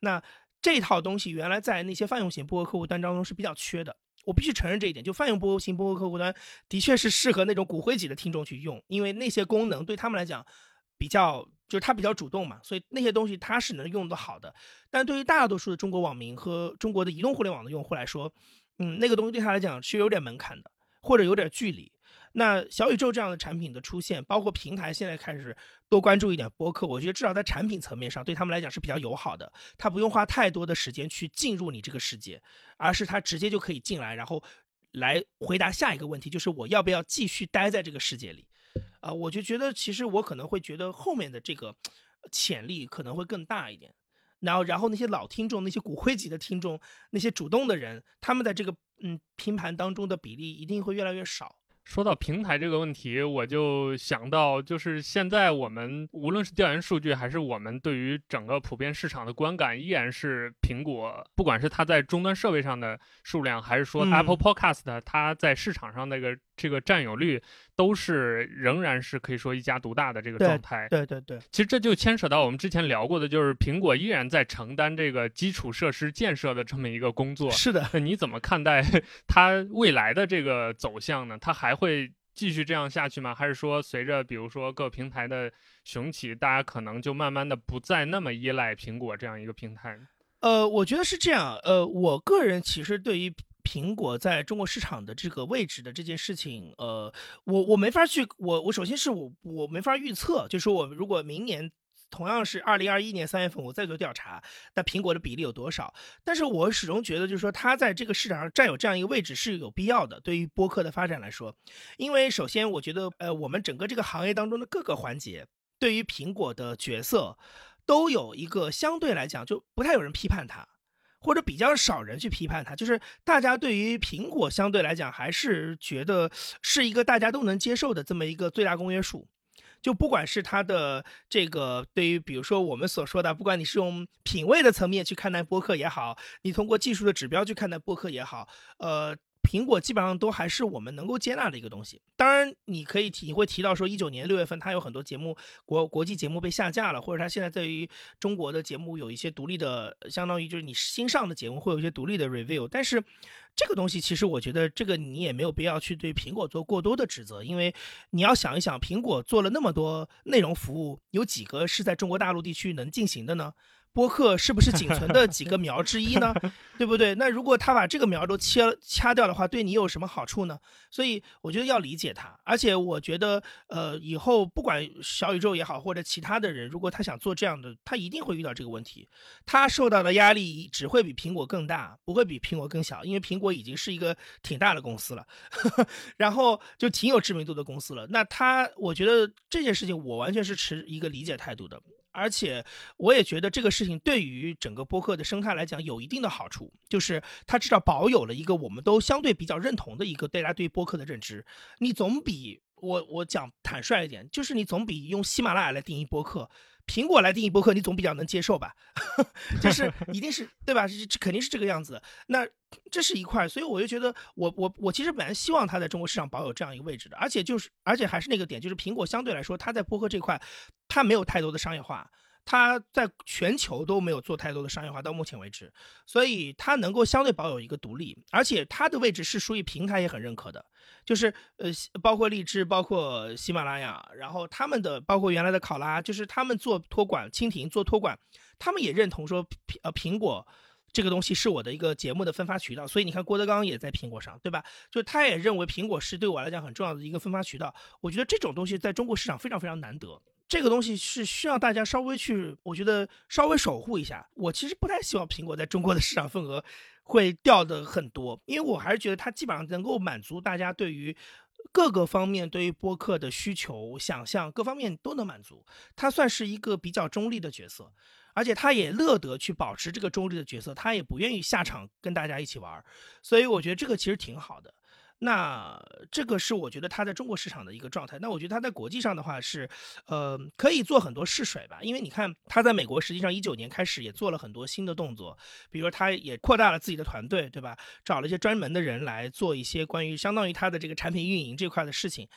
那这套东西原来在那些泛用型播客客户端当中是比较缺的。我必须承认这一点，就泛用播型播客客户端的确是适合那种骨灰级的听众去用，因为那些功能对他们来讲比较，就是他比较主动嘛，所以那些东西他是能用得好的。但对于大多数的中国网民和中国的移动互联网的用户来说，嗯，那个东西对他来讲是有点门槛的，或者有点距离。那小宇宙这样的产品的出现，包括平台现在开始多关注一点播客，我觉得至少在产品层面上对他们来讲是比较友好的。他不用花太多的时间去进入你这个世界，而是他直接就可以进来，然后来回答下一个问题，就是我要不要继续待在这个世界里？啊，我就觉得其实我可能会觉得后面的这个潜力可能会更大一点。然后，然后那些老听众、那些骨灰级的听众、那些主动的人，他们在这个嗯拼盘当中的比例一定会越来越少。说到平台这个问题，我就想到，就是现在我们无论是调研数据，还是我们对于整个普遍市场的观感，依然是苹果，不管是它在终端设备上的数量，还是说 Apple Podcast 它在市场上那个这个占有率。都是仍然是可以说一家独大的这个状态。对对对，其实这就牵扯到我们之前聊过的，就是苹果依然在承担这个基础设施建设的这么一个工作。是的，你怎么看待 (laughs) 它未来的这个走向呢？它还会继续这样下去吗？还是说随着比如说各平台的雄起，大家可能就慢慢的不再那么依赖苹果这样一个平台？呃，我觉得是这样。呃，我个人其实对于。苹果在中国市场的这个位置的这件事情，呃，我我没法去，我我首先是我我没法预测，就是说我如果明年同样是二零二一年三月份我再做调查，那苹果的比例有多少？但是我始终觉得，就是说它在这个市场上占有这样一个位置是有必要的，对于播客的发展来说，因为首先我觉得，呃，我们整个这个行业当中的各个环节对于苹果的角色都有一个相对来讲就不太有人批判它。或者比较少人去批判它，就是大家对于苹果相对来讲还是觉得是一个大家都能接受的这么一个最大公约数。就不管是它的这个对于比如说我们所说的，不管你是用品味的层面去看待播客也好，你通过技术的指标去看待播客也好，呃。苹果基本上都还是我们能够接纳的一个东西。当然，你可以提，你会提到说，一九年六月份它有很多节目国国际节目被下架了，或者它现在对于中国的节目有一些独立的，相当于就是你新上的节目会有一些独立的 review。但是这个东西其实我觉得这个你也没有必要去对苹果做过多的指责，因为你要想一想，苹果做了那么多内容服务，有几个是在中国大陆地区能进行的呢？播客是不是仅存的几个苗之一呢？(laughs) 对不对？那如果他把这个苗都切掐掉的话，对你有什么好处呢？所以我觉得要理解他。而且我觉得，呃，以后不管小宇宙也好，或者其他的人，如果他想做这样的，他一定会遇到这个问题。他受到的压力只会比苹果更大，不会比苹果更小，因为苹果已经是一个挺大的公司了，(laughs) 然后就挺有知名度的公司了。那他，我觉得这件事情，我完全是持一个理解态度的。而且，我也觉得这个事情对于整个播客的生态来讲有一定的好处，就是它至少保有了一个我们都相对比较认同的一个大家对播客的认知。你总比我我讲坦率一点，就是你总比用喜马拉雅来定义播客。苹果来定义播客，你总比较能接受吧？(laughs) 就是一定是对吧？这肯定是这个样子。那这是一块，所以我就觉得，我我我其实本来希望它在中国市场保有这样一个位置的。而且就是，而且还是那个点，就是苹果相对来说，它在播客这块，它没有太多的商业化，它在全球都没有做太多的商业化，到目前为止，所以它能够相对保有一个独立，而且它的位置是属于平台也很认可的，就是呃，包括荔枝，包括喜马拉雅，然后他们的包括原来的考拉，就是他们做托管，蜻蜓做托管，他们也认同说苹，呃，苹果。这个东西是我的一个节目的分发渠道，所以你看郭德纲也在苹果上，对吧？就他也认为苹果是对我来讲很重要的一个分发渠道。我觉得这种东西在中国市场非常非常难得，这个东西是需要大家稍微去，我觉得稍微守护一下。我其实不太希望苹果在中国的市场份额会掉的很多，因为我还是觉得它基本上能够满足大家对于各个方面对于播客的需求、想象各方面都能满足。它算是一个比较中立的角色。而且他也乐得去保持这个中立的角色，他也不愿意下场跟大家一起玩，所以我觉得这个其实挺好的。那这个是我觉得它在中国市场的一个状态。那我觉得它在国际上的话是，呃，可以做很多试水吧。因为你看它在美国，实际上一九年开始也做了很多新的动作，比如说它也扩大了自己的团队，对吧？找了一些专门的人来做一些关于相当于它的这个产品运营这块的事情。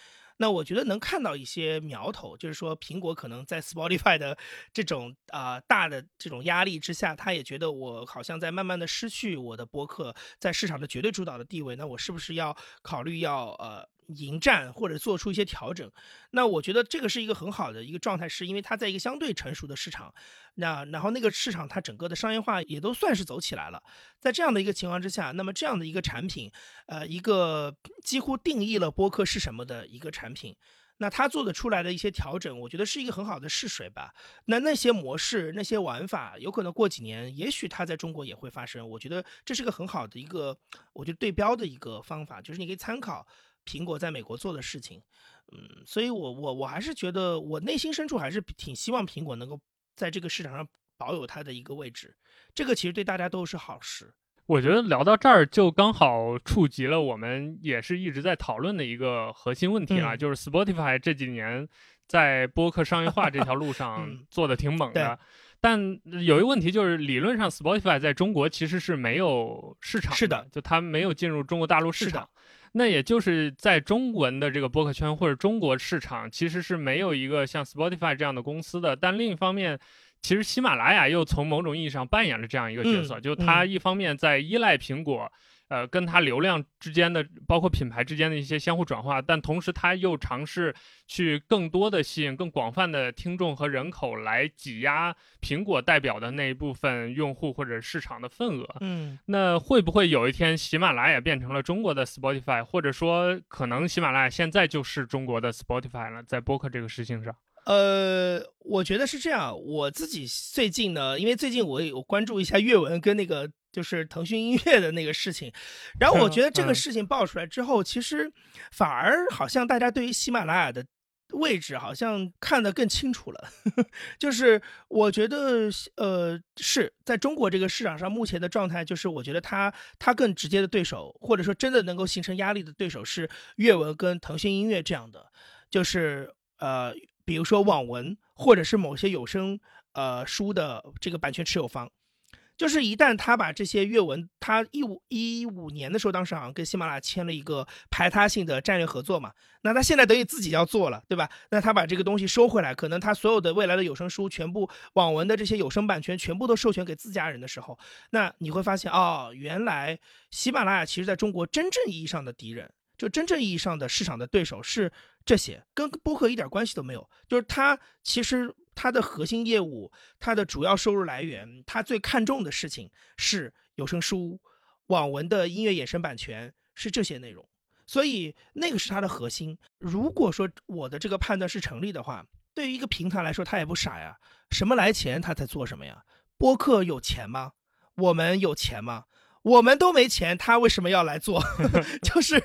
那我觉得能看到一些苗头，就是说苹果可能在 Spotify 的这种啊大的这种压力之下，他也觉得我好像在慢慢的失去我的播客在市场的绝对主导的地位。那我是不是要考虑要呃？迎战或者做出一些调整，那我觉得这个是一个很好的一个状态，是因为它在一个相对成熟的市场，那然后那个市场它整个的商业化也都算是走起来了，在这样的一个情况之下，那么这样的一个产品，呃，一个几乎定义了播客是什么的一个产品，那它做的出来的一些调整，我觉得是一个很好的试水吧。那那些模式、那些玩法，有可能过几年，也许它在中国也会发生。我觉得这是个很好的一个，我觉得对标的一个方法，就是你可以参考。苹果在美国做的事情，嗯，所以我我我还是觉得，我内心深处还是挺希望苹果能够在这个市场上保有它的一个位置，这个其实对大家都是好事。我觉得聊到这儿就刚好触及了我们也是一直在讨论的一个核心问题啊，就是 Spotify 这几年在播客商业化这条路 (laughs) 上做的挺猛的，但有一个问题就是，理论上 Spotify 在中国其实是没有市场，是的，就它没有进入中国大陆市场。那也就是在中文的这个播客圈或者中国市场，其实是没有一个像 Spotify 这样的公司的。但另一方面，其实喜马拉雅又从某种意义上扮演了这样一个角色，就它一方面在依赖苹果。呃，跟它流量之间的，包括品牌之间的一些相互转化，但同时它又尝试去更多的吸引更广泛的听众和人口来挤压苹果代表的那一部分用户或者市场的份额。嗯，那会不会有一天喜马拉雅变成了中国的 Spotify，或者说可能喜马拉雅现在就是中国的 Spotify 了，在播客这个事情上？呃，我觉得是这样。我自己最近呢，因为最近我有关注一下阅文跟那个。就是腾讯音乐的那个事情，然后我觉得这个事情爆出来之后，其实反而好像大家对于喜马拉雅的位置好像看得更清楚了。(laughs) 就是我觉得，呃，是在中国这个市场上目前的状态，就是我觉得它它更直接的对手，或者说真的能够形成压力的对手是阅文跟腾讯音乐这样的，就是呃，比如说网文或者是某些有声呃书的这个版权持有方。就是一旦他把这些阅文，他一五一五年的时候，当时好像跟喜马拉雅签了一个排他性的战略合作嘛，那他现在等于自己要做了，对吧？那他把这个东西收回来，可能他所有的未来的有声书全部网文的这些有声版权全部都授权给自家人的时候，那你会发现哦，原来喜马拉雅其实在中国真正意义上的敌人，就真正意义上的市场的对手是这些，跟播客一点关系都没有，就是他其实。它的核心业务，它的主要收入来源，它最看重的事情是有声书、网文的音乐衍生版权，是这些内容。所以那个是它的核心。如果说我的这个判断是成立的话，对于一个平台来说，它也不傻呀。什么来钱，它在做什么呀？播客有钱吗？我们有钱吗？我们都没钱，他为什么要来做？(laughs) 就是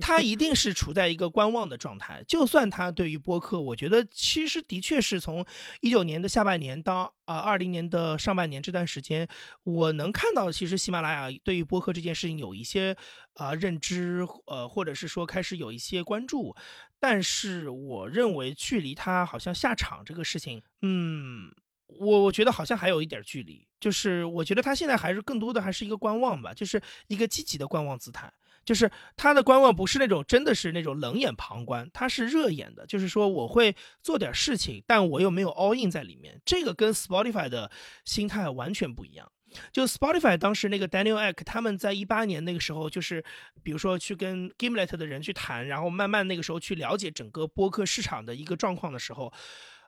他一定是处在一个观望的状态。就算他对于播客，我觉得其实的确是从一九年的下半年到啊二零年的上半年这段时间，我能看到其实喜马拉雅对于播客这件事情有一些啊认知，呃，或者是说开始有一些关注。但是我认为距离他好像下场这个事情，嗯。我我觉得好像还有一点距离，就是我觉得他现在还是更多的还是一个观望吧，就是一个积极的观望姿态。就是他的观望不是那种真的是那种冷眼旁观，他是热眼的，就是说我会做点事情，但我又没有 all in 在里面，这个跟 Spotify 的心态完全不一样。就 Spotify 当时那个 Daniel Ek 他们在一八年那个时候，就是比如说去跟 Gimlet 的人去谈，然后慢慢那个时候去了解整个播客市场的一个状况的时候，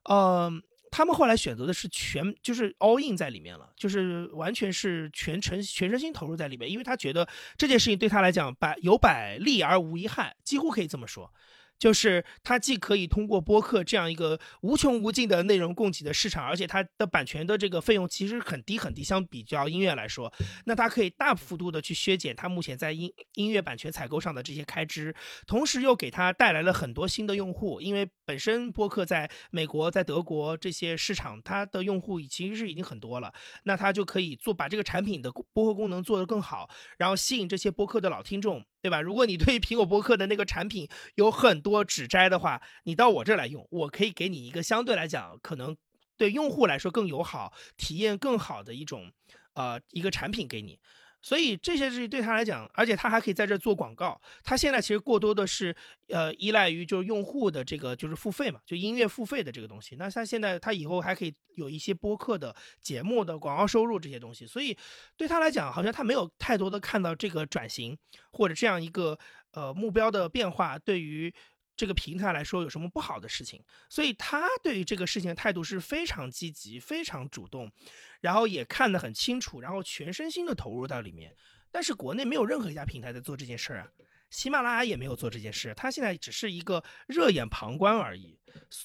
嗯。他们后来选择的是全，就是 all in 在里面了，就是完全是全程全身心投入在里面，因为他觉得这件事情对他来讲百有百利而无一害，几乎可以这么说。就是它既可以通过播客这样一个无穷无尽的内容供给的市场，而且它的版权的这个费用其实很低很低，相比较音乐来说，那它可以大幅度的去削减它目前在音音乐版权采购上的这些开支，同时又给它带来了很多新的用户，因为本身播客在美国、在德国这些市场，它的用户其实是已经很多了，那它就可以做把这个产品的播客功能做得更好，然后吸引这些播客的老听众。对吧？如果你对苹果播客的那个产品有很多指摘的话，你到我这来用，我可以给你一个相对来讲可能对用户来说更友好、体验更好的一种呃一个产品给你。所以这些事情对他来讲，而且他还可以在这做广告。他现在其实过多的是，呃，依赖于就是用户的这个就是付费嘛，就音乐付费的这个东西。那他现在他以后还可以有一些播客的节目的广告收入这些东西。所以对他来讲，好像他没有太多的看到这个转型或者这样一个呃目标的变化对于。这个平台来说有什么不好的事情？所以他对于这个事情的态度是非常积极、非常主动，然后也看得很清楚，然后全身心的投入到里面。但是国内没有任何一家平台在做这件事儿啊，喜马拉雅也没有做这件事，他现在只是一个热眼旁观而已，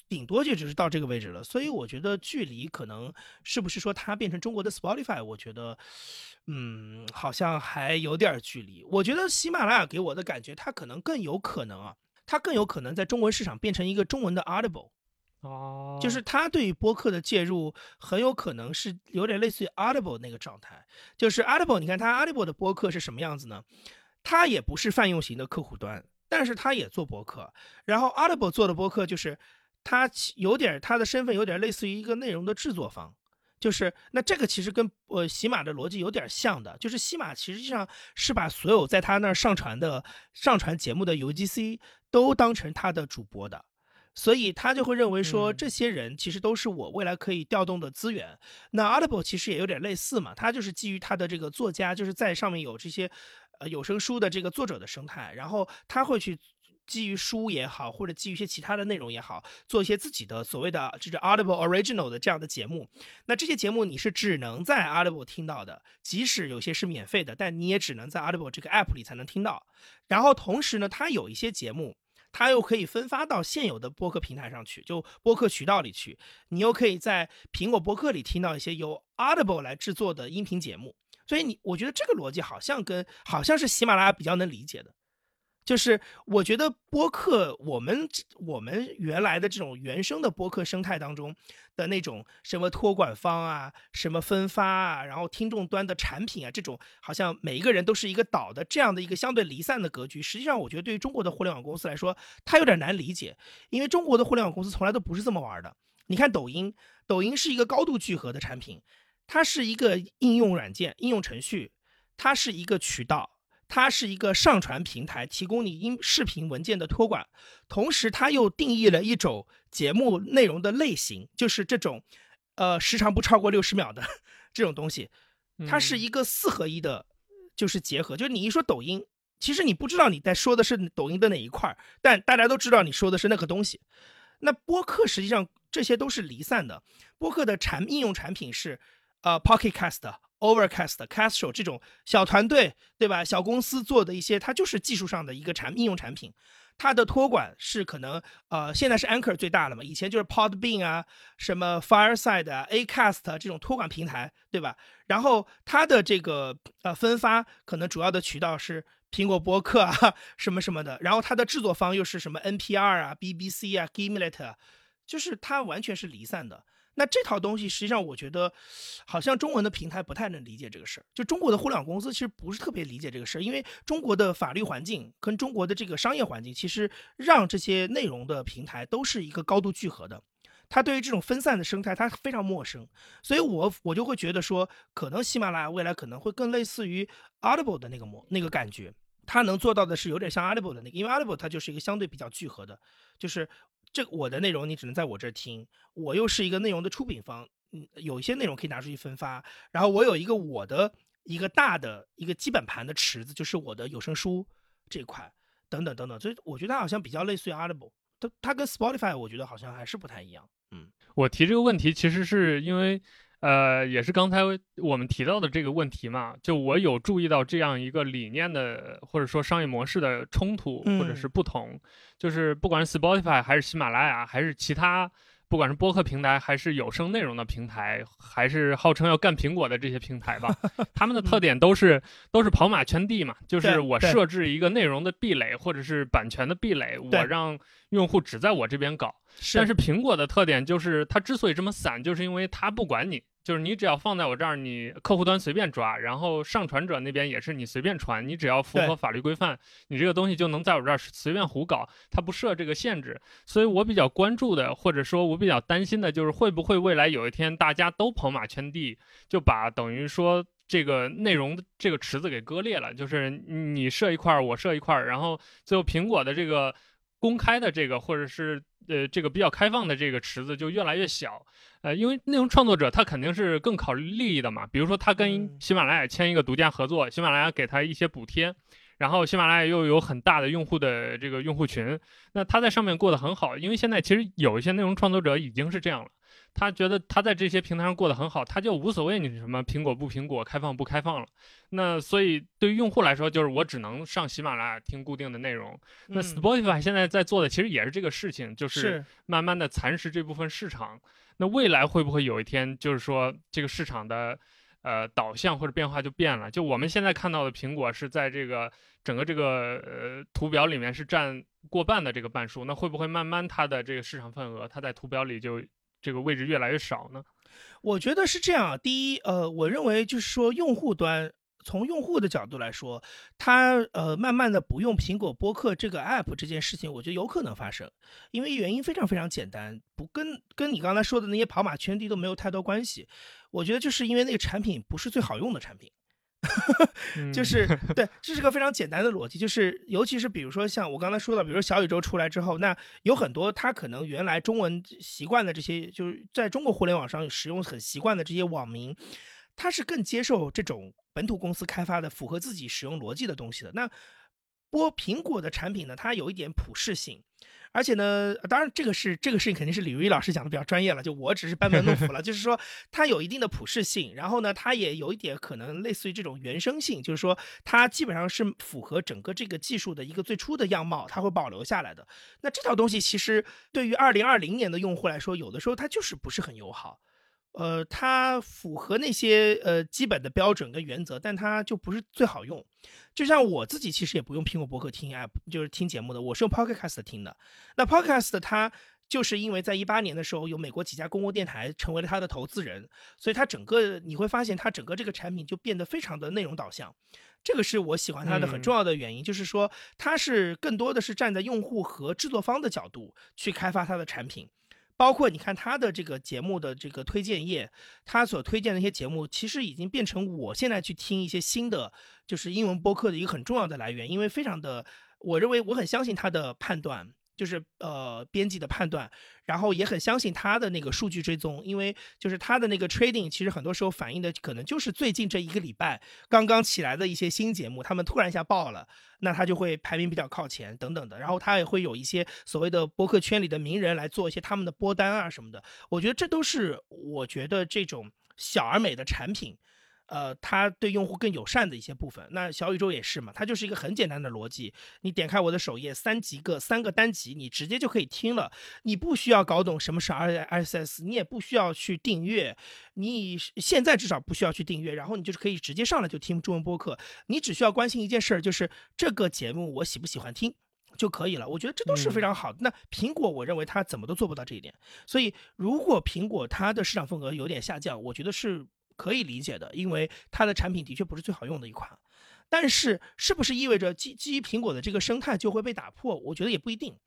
顶多就只是到这个位置了。所以我觉得距离可能是不是说它变成中国的 Spotify，我觉得，嗯，好像还有点距离。我觉得喜马拉雅给我的感觉，它可能更有可能啊。它更有可能在中文市场变成一个中文的 Audible，哦，就是它对于播客的介入很有可能是有点类似于 Audible 那个状态。就是 Audible，你看它 Audible 的播客是什么样子呢？它也不是泛用型的客户端，但是它也做播客。然后 Audible 做的播客就是它有点它的身份有点类似于一个内容的制作方。就是那这个其实跟呃喜马的逻辑有点像的，就是喜马实际上是把所有在他那儿上传的上传节目的 UGC 都当成他的主播的，所以他就会认为说这些人其实都是我未来可以调动的资源。那 Audible 其实也有点类似嘛，它就是基于他的这个作家，就是在上面有这些呃有声书的这个作者的生态，然后他会去。基于书也好，或者基于一些其他的内容也好，做一些自己的所谓的就是 Audible Original 的这样的节目。那这些节目你是只能在 Audible 听到的，即使有些是免费的，但你也只能在 Audible 这个 App 里才能听到。然后同时呢，它有一些节目，它又可以分发到现有的播客平台上去，就播客渠道里去。你又可以在苹果播客里听到一些由 Audible 来制作的音频节目。所以你，我觉得这个逻辑好像跟好像是喜马拉雅比较能理解的。就是我觉得播客，我们我们原来的这种原生的播客生态当中的那种什么托管方啊，什么分发啊，然后听众端的产品啊，这种好像每一个人都是一个岛的这样的一个相对离散的格局，实际上我觉得对于中国的互联网公司来说，它有点难理解，因为中国的互联网公司从来都不是这么玩的。你看抖音，抖音是一个高度聚合的产品，它是一个应用软件、应用程序，它是一个渠道。它是一个上传平台，提供你音视频文件的托管，同时它又定义了一种节目内容的类型，就是这种，呃，时长不超过六十秒的这种东西，它是一个四合一的，就是结合。就是你一说抖音，其实你不知道你在说的是抖音的哪一块，但大家都知道你说的是那个东西。那播客实际上这些都是离散的，播客的产应用产品是，呃，Pocket Cast。Overcast、Castro 这种小团队，对吧？小公司做的一些，它就是技术上的一个产应用产品。它的托管是可能，呃，现在是 Anchor 最大的嘛，以前就是 Podbean 啊，什么 Fireside 啊、Acast 这种托管平台，对吧？然后它的这个呃分发可能主要的渠道是苹果播客啊，什么什么的。然后它的制作方又是什么 NPR 啊、BBC 啊、Gimlet，啊就是它完全是离散的。那这套东西实际上，我觉得好像中文的平台不太能理解这个事儿。就中国的互联网公司其实不是特别理解这个事儿，因为中国的法律环境跟中国的这个商业环境，其实让这些内容的平台都是一个高度聚合的。它对于这种分散的生态，它非常陌生。所以我我就会觉得说，可能喜马拉雅未来可能会更类似于 Audible 的那个模那个感觉。它能做到的是有点像 Audible 的那个，因为 Audible 它就是一个相对比较聚合的，就是这我的内容你只能在我这儿听，我又是一个内容的出品方，嗯，有一些内容可以拿出去分发，然后我有一个我的一个大的一个基本盘的池子，就是我的有声书这块，等等等等，所以我觉得它好像比较类似于 Audible，它它跟 Spotify 我觉得好像还是不太一样，嗯，我提这个问题其实是因为。呃，也是刚才我们提到的这个问题嘛，就我有注意到这样一个理念的，或者说商业模式的冲突，或者是不同，就是不管是 Spotify 还是喜马拉雅，还是其他。不管是播客平台，还是有声内容的平台，还是号称要干苹果的这些平台吧，(laughs) 他们的特点都是都是跑马圈地嘛，就是我设置一个内容的壁垒或者是版权的壁垒，我让用户只在我这边搞。但是苹果的特点就是它之所以这么散，就是因为它不管你。就是你只要放在我这儿，你客户端随便抓，然后上传者那边也是你随便传，你只要符合法律规范，你这个东西就能在我这儿随便胡搞，它不设这个限制。所以我比较关注的，或者说我比较担心的就是会不会未来有一天大家都跑马圈地，就把等于说这个内容这个池子给割裂了，就是你设一块儿，我设一块儿，然后最后苹果的这个公开的这个或者是呃这个比较开放的这个池子就越来越小。呃，因为内容创作者他肯定是更考虑利益的嘛，比如说他跟喜马拉雅签一个独家合作，喜马拉雅给他一些补贴，然后喜马拉雅又有很大的用户的这个用户群，那他在上面过得很好，因为现在其实有一些内容创作者已经是这样了，他觉得他在这些平台上过得很好，他就无所谓你什么苹果不苹果，开放不开放了，那所以对于用户来说，就是我只能上喜马拉雅听固定的内容。那 Spotify 现在在做的其实也是这个事情，就是慢慢的蚕食这部分市场。那未来会不会有一天，就是说这个市场的，呃，导向或者变化就变了？就我们现在看到的苹果是在这个整个这个呃图表里面是占过半的这个半数，那会不会慢慢它的这个市场份额，它在图表里就这个位置越来越少呢？我觉得是这样。第一，呃，我认为就是说用户端。从用户的角度来说，他呃慢慢的不用苹果播客这个 app 这件事情，我觉得有可能发生，因为原因非常非常简单，不跟跟你刚才说的那些跑马圈地都没有太多关系。我觉得就是因为那个产品不是最好用的产品，就是对，这是个非常简单的逻辑，就是尤其是比如说像我刚才说的，比如说小宇宙出来之后，那有很多他可能原来中文习惯的这些，就是在中国互联网上使用很习惯的这些网民。他是更接受这种本土公司开发的、符合自己使用逻辑的东西的。那播苹果的产品呢？它有一点普适性，而且呢，当然这个是这个事情肯定是李如一老师讲的比较专业了，就我只是班门弄斧了。(laughs) 就是说，它有一定的普适性，然后呢，它也有一点可能类似于这种原生性，就是说，它基本上是符合整个这个技术的一个最初的样貌，它会保留下来的。那这套东西其实对于二零二零年的用户来说，有的时候它就是不是很友好。呃，它符合那些呃基本的标准跟原则，但它就不是最好用。就像我自己其实也不用苹果博客听 app，就是听节目的，我是用 Podcast 听的。那 Podcast 它就是因为在一八年的时候，有美国几家公共电台成为了它的投资人，所以它整个你会发现它整个这个产品就变得非常的内容导向。这个是我喜欢它的很重要的原因，就是说它是更多的是站在用户和制作方的角度去开发它的产品。包括你看他的这个节目的这个推荐页，他所推荐的一些节目，其实已经变成我现在去听一些新的就是英文播客的一个很重要的来源，因为非常的，我认为我很相信他的判断。就是呃编辑的判断，然后也很相信他的那个数据追踪，因为就是他的那个 trading，其实很多时候反映的可能就是最近这一个礼拜刚刚起来的一些新节目，他们突然一下爆了，那他就会排名比较靠前等等的，然后他也会有一些所谓的播客圈里的名人来做一些他们的播单啊什么的，我觉得这都是我觉得这种小而美的产品。呃，它对用户更友善的一些部分，那小宇宙也是嘛，它就是一个很简单的逻辑，你点开我的首页，三级个三个单集，你直接就可以听了，你不需要搞懂什么是 R S S，你也不需要去订阅，你现在至少不需要去订阅，然后你就是可以直接上来就听中文播客，你只需要关心一件事儿，就是这个节目我喜不喜欢听就可以了，我觉得这都是非常好的。那苹果我认为它怎么都做不到这一点，所以如果苹果它的市场份额有点下降，我觉得是。可以理解的，因为它的产品的确不是最好用的一款，但是是不是意味着基基于苹果的这个生态就会被打破？我觉得也不一定。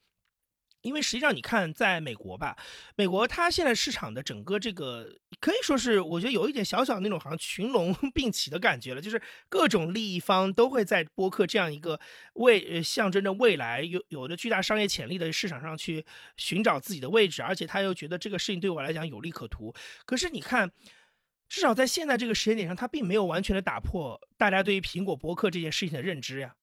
因为实际上你看，在美国吧，美国它现在市场的整个这个可以说是，我觉得有一点小小那种好像群龙 (laughs) 并起的感觉了，就是各种利益方都会在播客这样一个未象征着未来有有着巨大商业潜力的市场上去寻找自己的位置，而且他又觉得这个事情对我来讲有利可图。可是你看，至少在现在这个时间点上，它并没有完全的打破大家对于苹果播客这件事情的认知呀。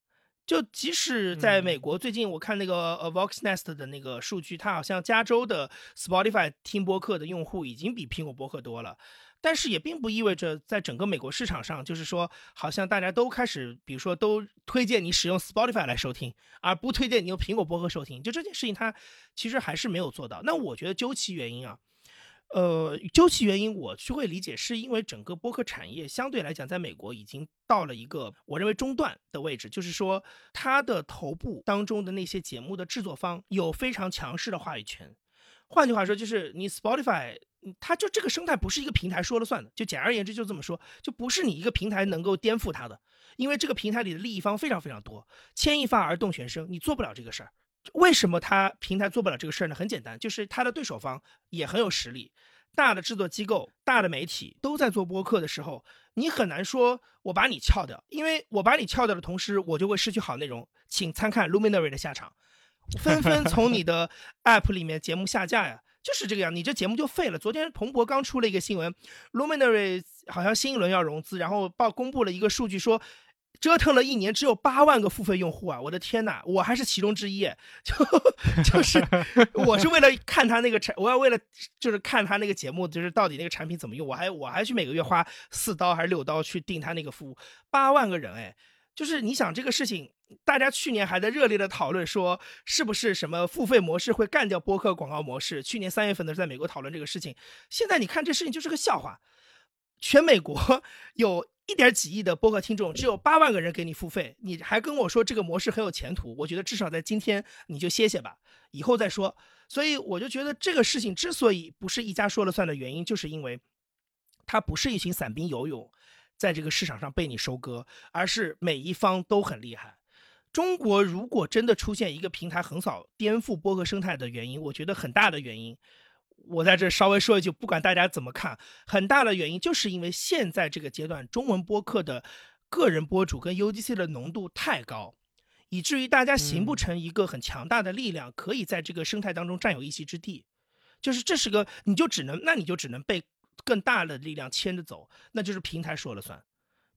就即使在美国，最近我看那个呃 Voxnest 的那个数据，它好像加州的 Spotify 听播客的用户已经比苹果播客多了，但是也并不意味着在整个美国市场上，就是说好像大家都开始，比如说都推荐你使用 Spotify 来收听，而不推荐你用苹果播客收听。就这件事情，它其实还是没有做到。那我觉得究其原因啊。呃，究其原因，我是会理解，是因为整个播客产业相对来讲，在美国已经到了一个我认为中段的位置，就是说，它的头部当中的那些节目的制作方有非常强势的话语权。换句话说，就是你 Spotify，它就这个生态不是一个平台说了算的。就简而言之，就这么说，就不是你一个平台能够颠覆它的，因为这个平台里的利益方非常非常多，牵一发而动全身，你做不了这个事儿。为什么他平台做不了这个事儿呢？很简单，就是他的对手方也很有实力，大的制作机构、大的媒体都在做播客的时候，你很难说我把你撬掉，因为我把你撬掉的同时，我就会失去好内容。请参看 Luminary 的下场，纷纷从你的 (laughs) App 里面节目下架呀，就是这个样，你这节目就废了。昨天彭博刚出了一个新闻，Luminary 好像新一轮要融资，然后报公布了一个数据说。折腾了一年，只有八万个付费用户啊！我的天哪，我还是其中之一。(laughs) 就就是我是为了看他那个产，我要为了就是看他那个节目，就是到底那个产品怎么用，我还我还去每个月花四刀还是六刀去订他那个服务。八万个人，哎，就是你想这个事情，大家去年还在热烈的讨论说是不是什么付费模式会干掉播客广告模式。去年三月份的时候在美国讨论这个事情，现在你看这事情就是个笑话。全美国 (laughs) 有。一点几亿的播客听众，只有八万个人给你付费，你还跟我说这个模式很有前途？我觉得至少在今天你就歇歇吧，以后再说。所以我就觉得这个事情之所以不是一家说了算的原因，就是因为它不是一群散兵游勇，在这个市场上被你收割，而是每一方都很厉害。中国如果真的出现一个平台横扫颠覆播客生态的原因，我觉得很大的原因。我在这稍微说一句，不管大家怎么看，很大的原因就是因为现在这个阶段，中文播客的个人播主跟 UGC 的浓度太高，以至于大家形不成一个很强大的力量，可以在这个生态当中占有一席之地。就是这是个，你就只能，那你就只能被更大的力量牵着走，那就是平台说了算，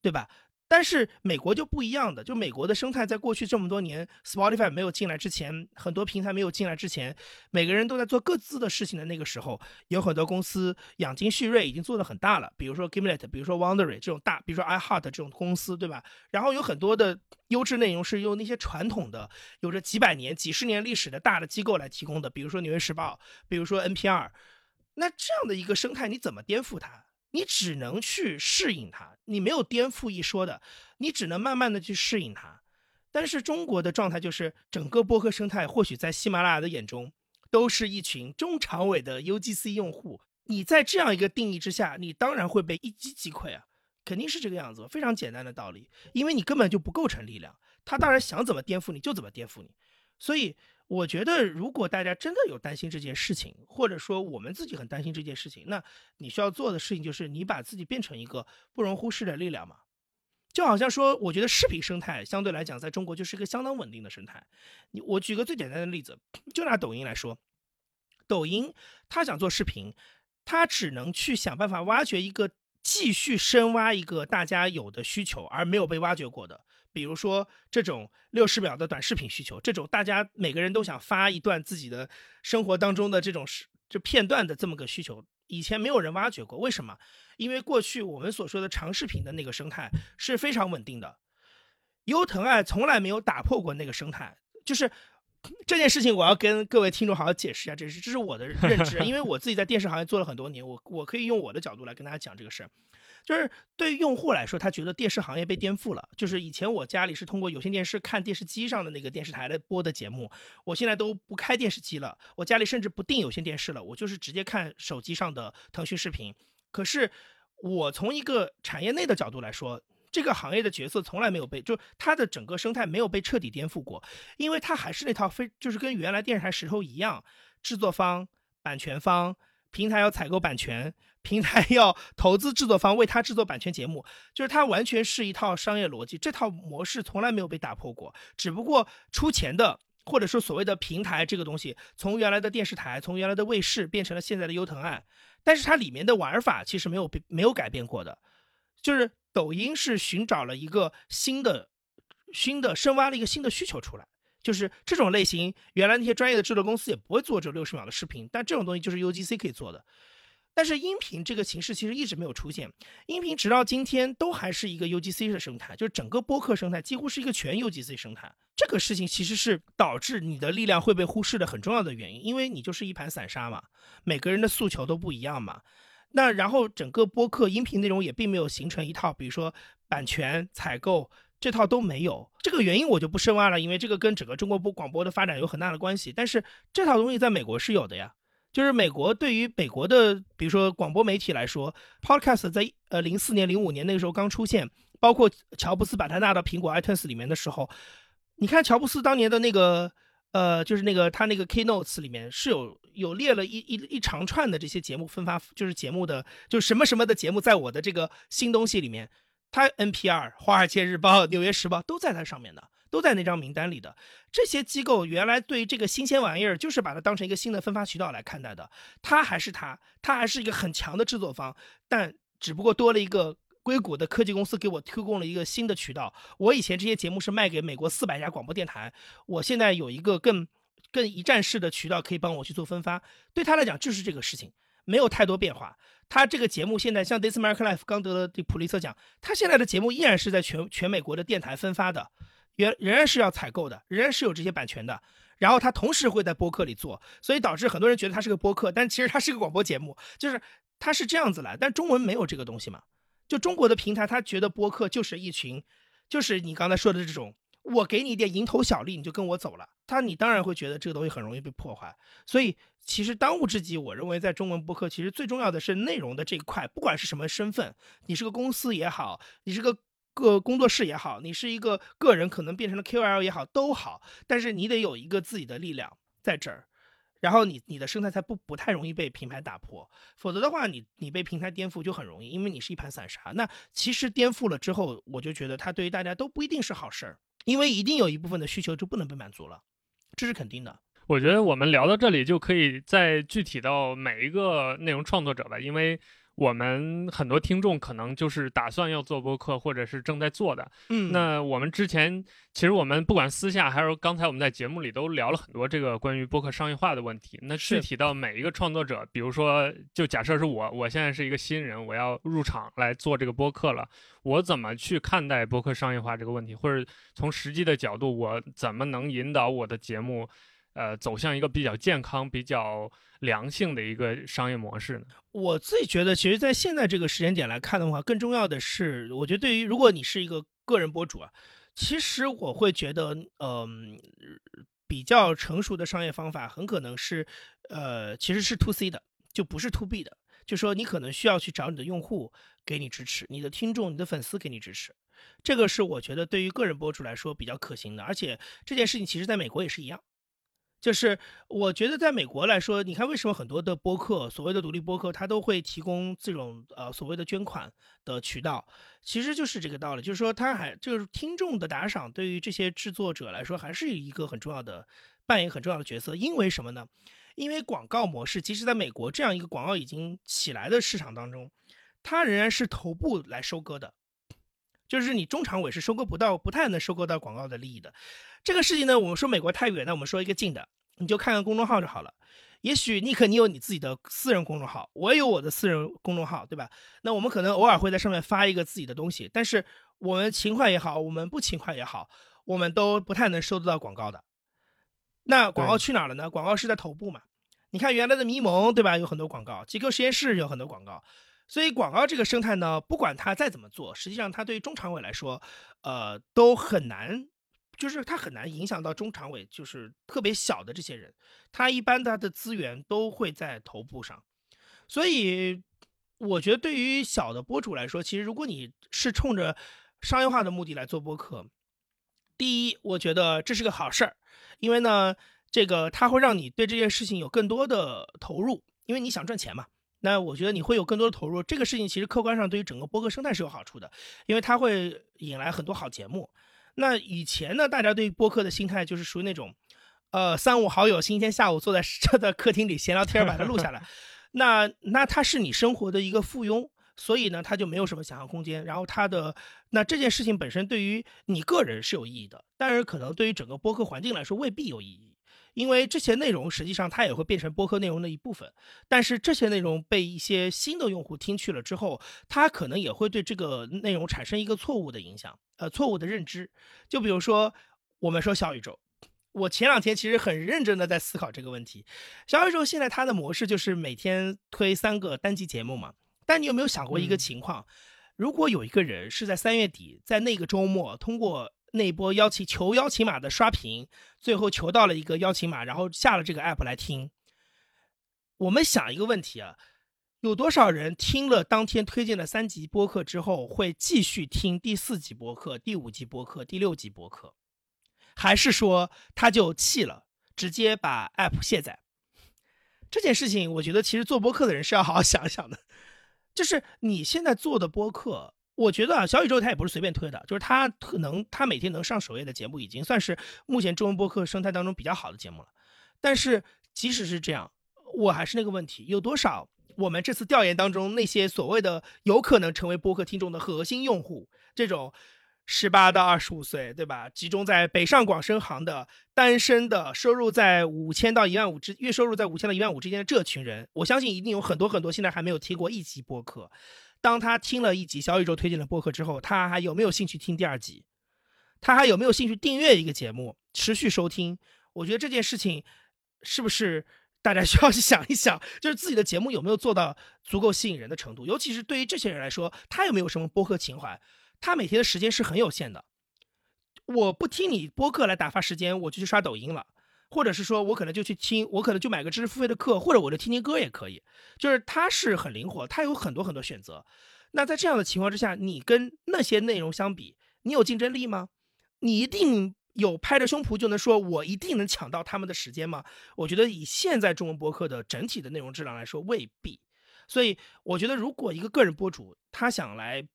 对吧？但是美国就不一样的，就美国的生态，在过去这么多年，Spotify 没有进来之前，很多平台没有进来之前，每个人都在做各自的事情的那个时候，有很多公司养精蓄锐，已经做得很大了。比如说 Gimlet，比如说 Wondery 这种大，比如说 iHeart 这种公司，对吧？然后有很多的优质内容是由那些传统的、有着几百年、几十年历史的大的机构来提供的，比如说纽约时报，比如说 NPR。那这样的一个生态，你怎么颠覆它？你只能去适应它，你没有颠覆一说的，你只能慢慢的去适应它。但是中国的状态就是，整个播客生态或许在喜马拉雅的眼中，都是一群中长尾的 UGC 用户。你在这样一个定义之下，你当然会被一击击溃啊，肯定是这个样子，非常简单的道理，因为你根本就不构成力量，他当然想怎么颠覆你就怎么颠覆你，所以。我觉得，如果大家真的有担心这件事情，或者说我们自己很担心这件事情，那你需要做的事情就是你把自己变成一个不容忽视的力量嘛。就好像说，我觉得视频生态相对来讲，在中国就是一个相当稳定的生态。你我举个最简单的例子，就拿抖音来说，抖音它想做视频，它只能去想办法挖掘一个继续深挖一个大家有的需求而没有被挖掘过的。比如说这种六十秒的短视频需求，这种大家每个人都想发一段自己的生活当中的这种是就片段的这么个需求，以前没有人挖掘过。为什么？因为过去我们所说的长视频的那个生态是非常稳定的，优腾爱从来没有打破过那个生态。就是这件事情，我要跟各位听众好好解释一下，这是这是我的认知，因为我自己在电视行业做了很多年，我我可以用我的角度来跟大家讲这个事儿。就是对于用户来说，他觉得电视行业被颠覆了。就是以前我家里是通过有线电视看电视机上的那个电视台的播的节目，我现在都不开电视机了，我家里甚至不订有线电视了，我就是直接看手机上的腾讯视频。可是我从一个产业内的角度来说，这个行业的角色从来没有被，就它的整个生态没有被彻底颠覆过，因为它还是那套非，就是跟原来电视台石头一样，制作方、版权方、平台要采购版权，平台 (laughs) 要投资制作方为他制作版权节目，就是它完全是一套商业逻辑，这套模式从来没有被打破过，只不过出钱的。或者说所谓的平台这个东西，从原来的电视台，从原来的卫视变成了现在的优腾案，但是它里面的玩法其实没有变，没有改变过的，就是抖音是寻找了一个新的、新的深挖了一个新的需求出来，就是这种类型，原来那些专业的制作公司也不会做这六十秒的视频，但这种东西就是 UGC 可以做的。但是音频这个形式其实一直没有出现，音频直到今天都还是一个 UGC 的生态，就是整个播客生态几乎是一个全 UGC 生态。这个事情其实是导致你的力量会被忽视的很重要的原因，因为你就是一盘散沙嘛，每个人的诉求都不一样嘛。那然后整个播客音频内容也并没有形成一套，比如说版权采购这套都没有。这个原因我就不深挖了，因为这个跟整个中国播广播的发展有很大的关系。但是这套东西在美国是有的呀。就是美国对于美国的，比如说广播媒体来说，Podcast 在呃零四年、零五年那个时候刚出现，包括乔布斯把它纳到苹果 iTunes 里面的时候，你看乔布斯当年的那个呃，就是那个他那个 Keynotes 里面是有有列了一一一长串的这些节目分发，就是节目的就什么什么的节目在我的这个新东西里面，他 NPR、华尔街日报、纽约时报都在它上面的。都在那张名单里的这些机构，原来对这个新鲜玩意儿就是把它当成一个新的分发渠道来看待的。它还是它，它还是一个很强的制作方，但只不过多了一个硅谷的科技公司给我提供了一个新的渠道。我以前这些节目是卖给美国四百家广播电台，我现在有一个更更一站式的渠道可以帮我去做分发。对他来讲就是这个事情，没有太多变化。他这个节目现在像《This America Life》刚得了普利策奖，他现在的节目依然是在全全美国的电台分发的。原仍然是要采购的，仍然是有这些版权的。然后他同时会在播客里做，所以导致很多人觉得他是个播客，但其实他是个广播节目，就是他是这样子来。但中文没有这个东西嘛？就中国的平台，他觉得播客就是一群，就是你刚才说的这种，我给你一点蝇头小利，你就跟我走了。他你当然会觉得这个东西很容易被破坏。所以其实当务之急，我认为在中文播客，其实最重要的是内容的这一块，不管是什么身份，你是个公司也好，你是个。个工作室也好，你是一个个人，可能变成了 QL 也好，都好，但是你得有一个自己的力量在这儿，然后你你的生态才不不太容易被平台打破，否则的话，你你被平台颠覆就很容易，因为你是一盘散沙。那其实颠覆了之后，我就觉得它对于大家都不一定是好事儿，因为一定有一部分的需求就不能被满足了，这是肯定的。我觉得我们聊到这里就可以再具体到每一个内容创作者吧，因为。我们很多听众可能就是打算要做播客，或者是正在做的。嗯，那我们之前其实我们不管私下还是刚才我们在节目里都聊了很多这个关于播客商业化的问题。那具体到每一个创作者，比如说，就假设是我，我现在是一个新人，我要入场来做这个播客了，我怎么去看待播客商业化这个问题？或者从实际的角度，我怎么能引导我的节目？呃，走向一个比较健康、比较良性的一个商业模式呢？我自己觉得，其实，在现在这个时间点来看的话，更重要的是，我觉得对于如果你是一个个人博主啊，其实我会觉得，嗯，比较成熟的商业方法很可能是，呃，其实是 to C 的，就不是 to B 的。就说你可能需要去找你的用户给你支持，你的听众、你的粉丝给你支持，这个是我觉得对于个人博主来说比较可行的。而且这件事情其实在美国也是一样。就是我觉得在美国来说，你看为什么很多的播客，所谓的独立播客，它都会提供这种呃所谓的捐款的渠道，其实就是这个道理，就是说它还就是听众的打赏对于这些制作者来说还是一个很重要的扮演很重要的角色，因为什么呢？因为广告模式，即使在美国这样一个广告已经起来的市场当中，它仍然是头部来收割的。就是你中常委是收割不到，不太能收割到广告的利益的。这个事情呢，我们说美国太远，那我们说一个近的，你就看看公众号就好了。也许你可你有你自己的私人公众号，我也有我的私人公众号，对吧？那我们可能偶尔会在上面发一个自己的东西，但是我们勤快也好，我们不勤快也好，我们都不太能收得到广告的。那广告去哪了呢？广告是在头部嘛？你看原来的迷蒙，对吧？有很多广告，极客实验室有很多广告。所以广告这个生态呢，不管它再怎么做，实际上它对于中长尾来说，呃，都很难，就是它很难影响到中长尾，就是特别小的这些人，他一般他的资源都会在头部上。所以我觉得对于小的博主来说，其实如果你是冲着商业化的目的来做播客，第一，我觉得这是个好事儿，因为呢，这个它会让你对这件事情有更多的投入，因为你想赚钱嘛。那我觉得你会有更多的投入，这个事情其实客观上对于整个播客生态是有好处的，因为它会引来很多好节目。那以前呢，大家对播客的心态就是属于那种，呃，三五好友星期天下午坐在这的 (laughs) 客厅里闲聊天，把它录下来。那那它是你生活的一个附庸，所以呢，它就没有什么想象空间。然后它的那这件事情本身对于你个人是有意义的，但是可能对于整个播客环境来说未必有意义。因为这些内容实际上它也会变成播客内容的一部分，但是这些内容被一些新的用户听去了之后，他可能也会对这个内容产生一个错误的影响，呃，错误的认知。就比如说我们说小宇宙，我前两天其实很认真的在思考这个问题。小宇宙现在它的模式就是每天推三个单集节目嘛，但你有没有想过一个情况？如果有一个人是在三月底在那个周末通过。那波邀请求邀请码的刷屏，最后求到了一个邀请码，然后下了这个 app 来听。我们想一个问题啊，有多少人听了当天推荐的三集播客之后，会继续听第四集播客、第五集播客、第六集播客，还是说他就弃了，直接把 app 卸载？这件事情，我觉得其实做播客的人是要好好想想的，就是你现在做的播客。我觉得啊，小宇宙它也不是随便推的，就是它可能它每天能上首页的节目，已经算是目前中文播客生态当中比较好的节目了。但是即使是这样，我还是那个问题，有多少我们这次调研当中那些所谓的有可能成为播客听众的核心用户，这种十八到二十五岁，对吧？集中在北上广深行的单身的，收入在五千到一万五之月收入在五千到一万五之间的这群人，我相信一定有很多很多现在还没有听过一集播客。当他听了一集小宇宙推荐的播客之后，他还有没有兴趣听第二集？他还有没有兴趣订阅一个节目，持续收听？我觉得这件事情是不是大家需要去想一想，就是自己的节目有没有做到足够吸引人的程度？尤其是对于这些人来说，他有没有什么播客情怀？他每天的时间是很有限的。我不听你播客来打发时间，我就去刷抖音了。或者是说，我可能就去听，我可能就买个知识付费的课，或者我就听听歌也可以。就是它是很灵活，它有很多很多选择。那在这样的情况之下，你跟那些内容相比，你有竞争力吗？你一定有拍着胸脯就能说我一定能抢到他们的时间吗？我觉得以现在中文博客的整体的内容质量来说，未必。所以我觉得，如果一个个人博主他想来。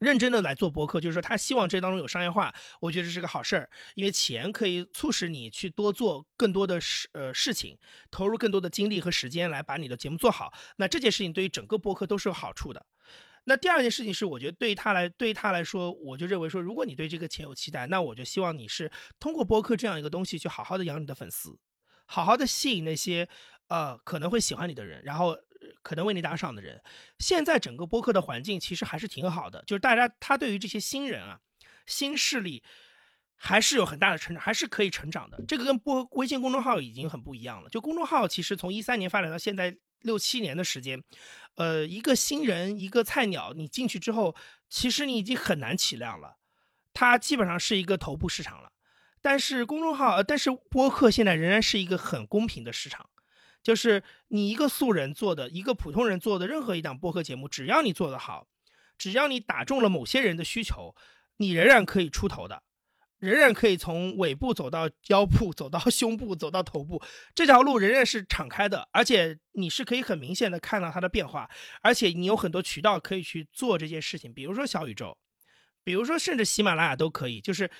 认真的来做播客，就是说他希望这当中有商业化，我觉得这是个好事儿，因为钱可以促使你去多做更多的事呃事情，投入更多的精力和时间来把你的节目做好。那这件事情对于整个播客都是有好处的。那第二件事情是，我觉得对于他来对于他来说，我就认为说，如果你对这个钱有期待，那我就希望你是通过播客这样一个东西去好好的养你的粉丝，好好的吸引那些呃可能会喜欢你的人，然后。可能为你打赏的人，现在整个播客的环境其实还是挺好的，就是大家他对于这些新人啊、新势力，还是有很大的成长，还是可以成长的。这个跟播微信公众号已经很不一样了。就公众号其实从一三年发展到现在六七年的时间，呃，一个新人、一个菜鸟，你进去之后，其实你已经很难起量了，它基本上是一个头部市场了。但是公众号，但是播客现在仍然是一个很公平的市场。就是你一个素人做的一个普通人做的任何一档播客节目，只要你做得好，只要你打中了某些人的需求，你仍然可以出头的，仍然可以从尾部走到腰部，走到 (laughs) 胸部，走到头部，这条路仍然是敞开的，而且你是可以很明显的看到它的变化，而且你有很多渠道可以去做这件事情，比如说小宇宙，比如说甚至喜马拉雅都可以，就是。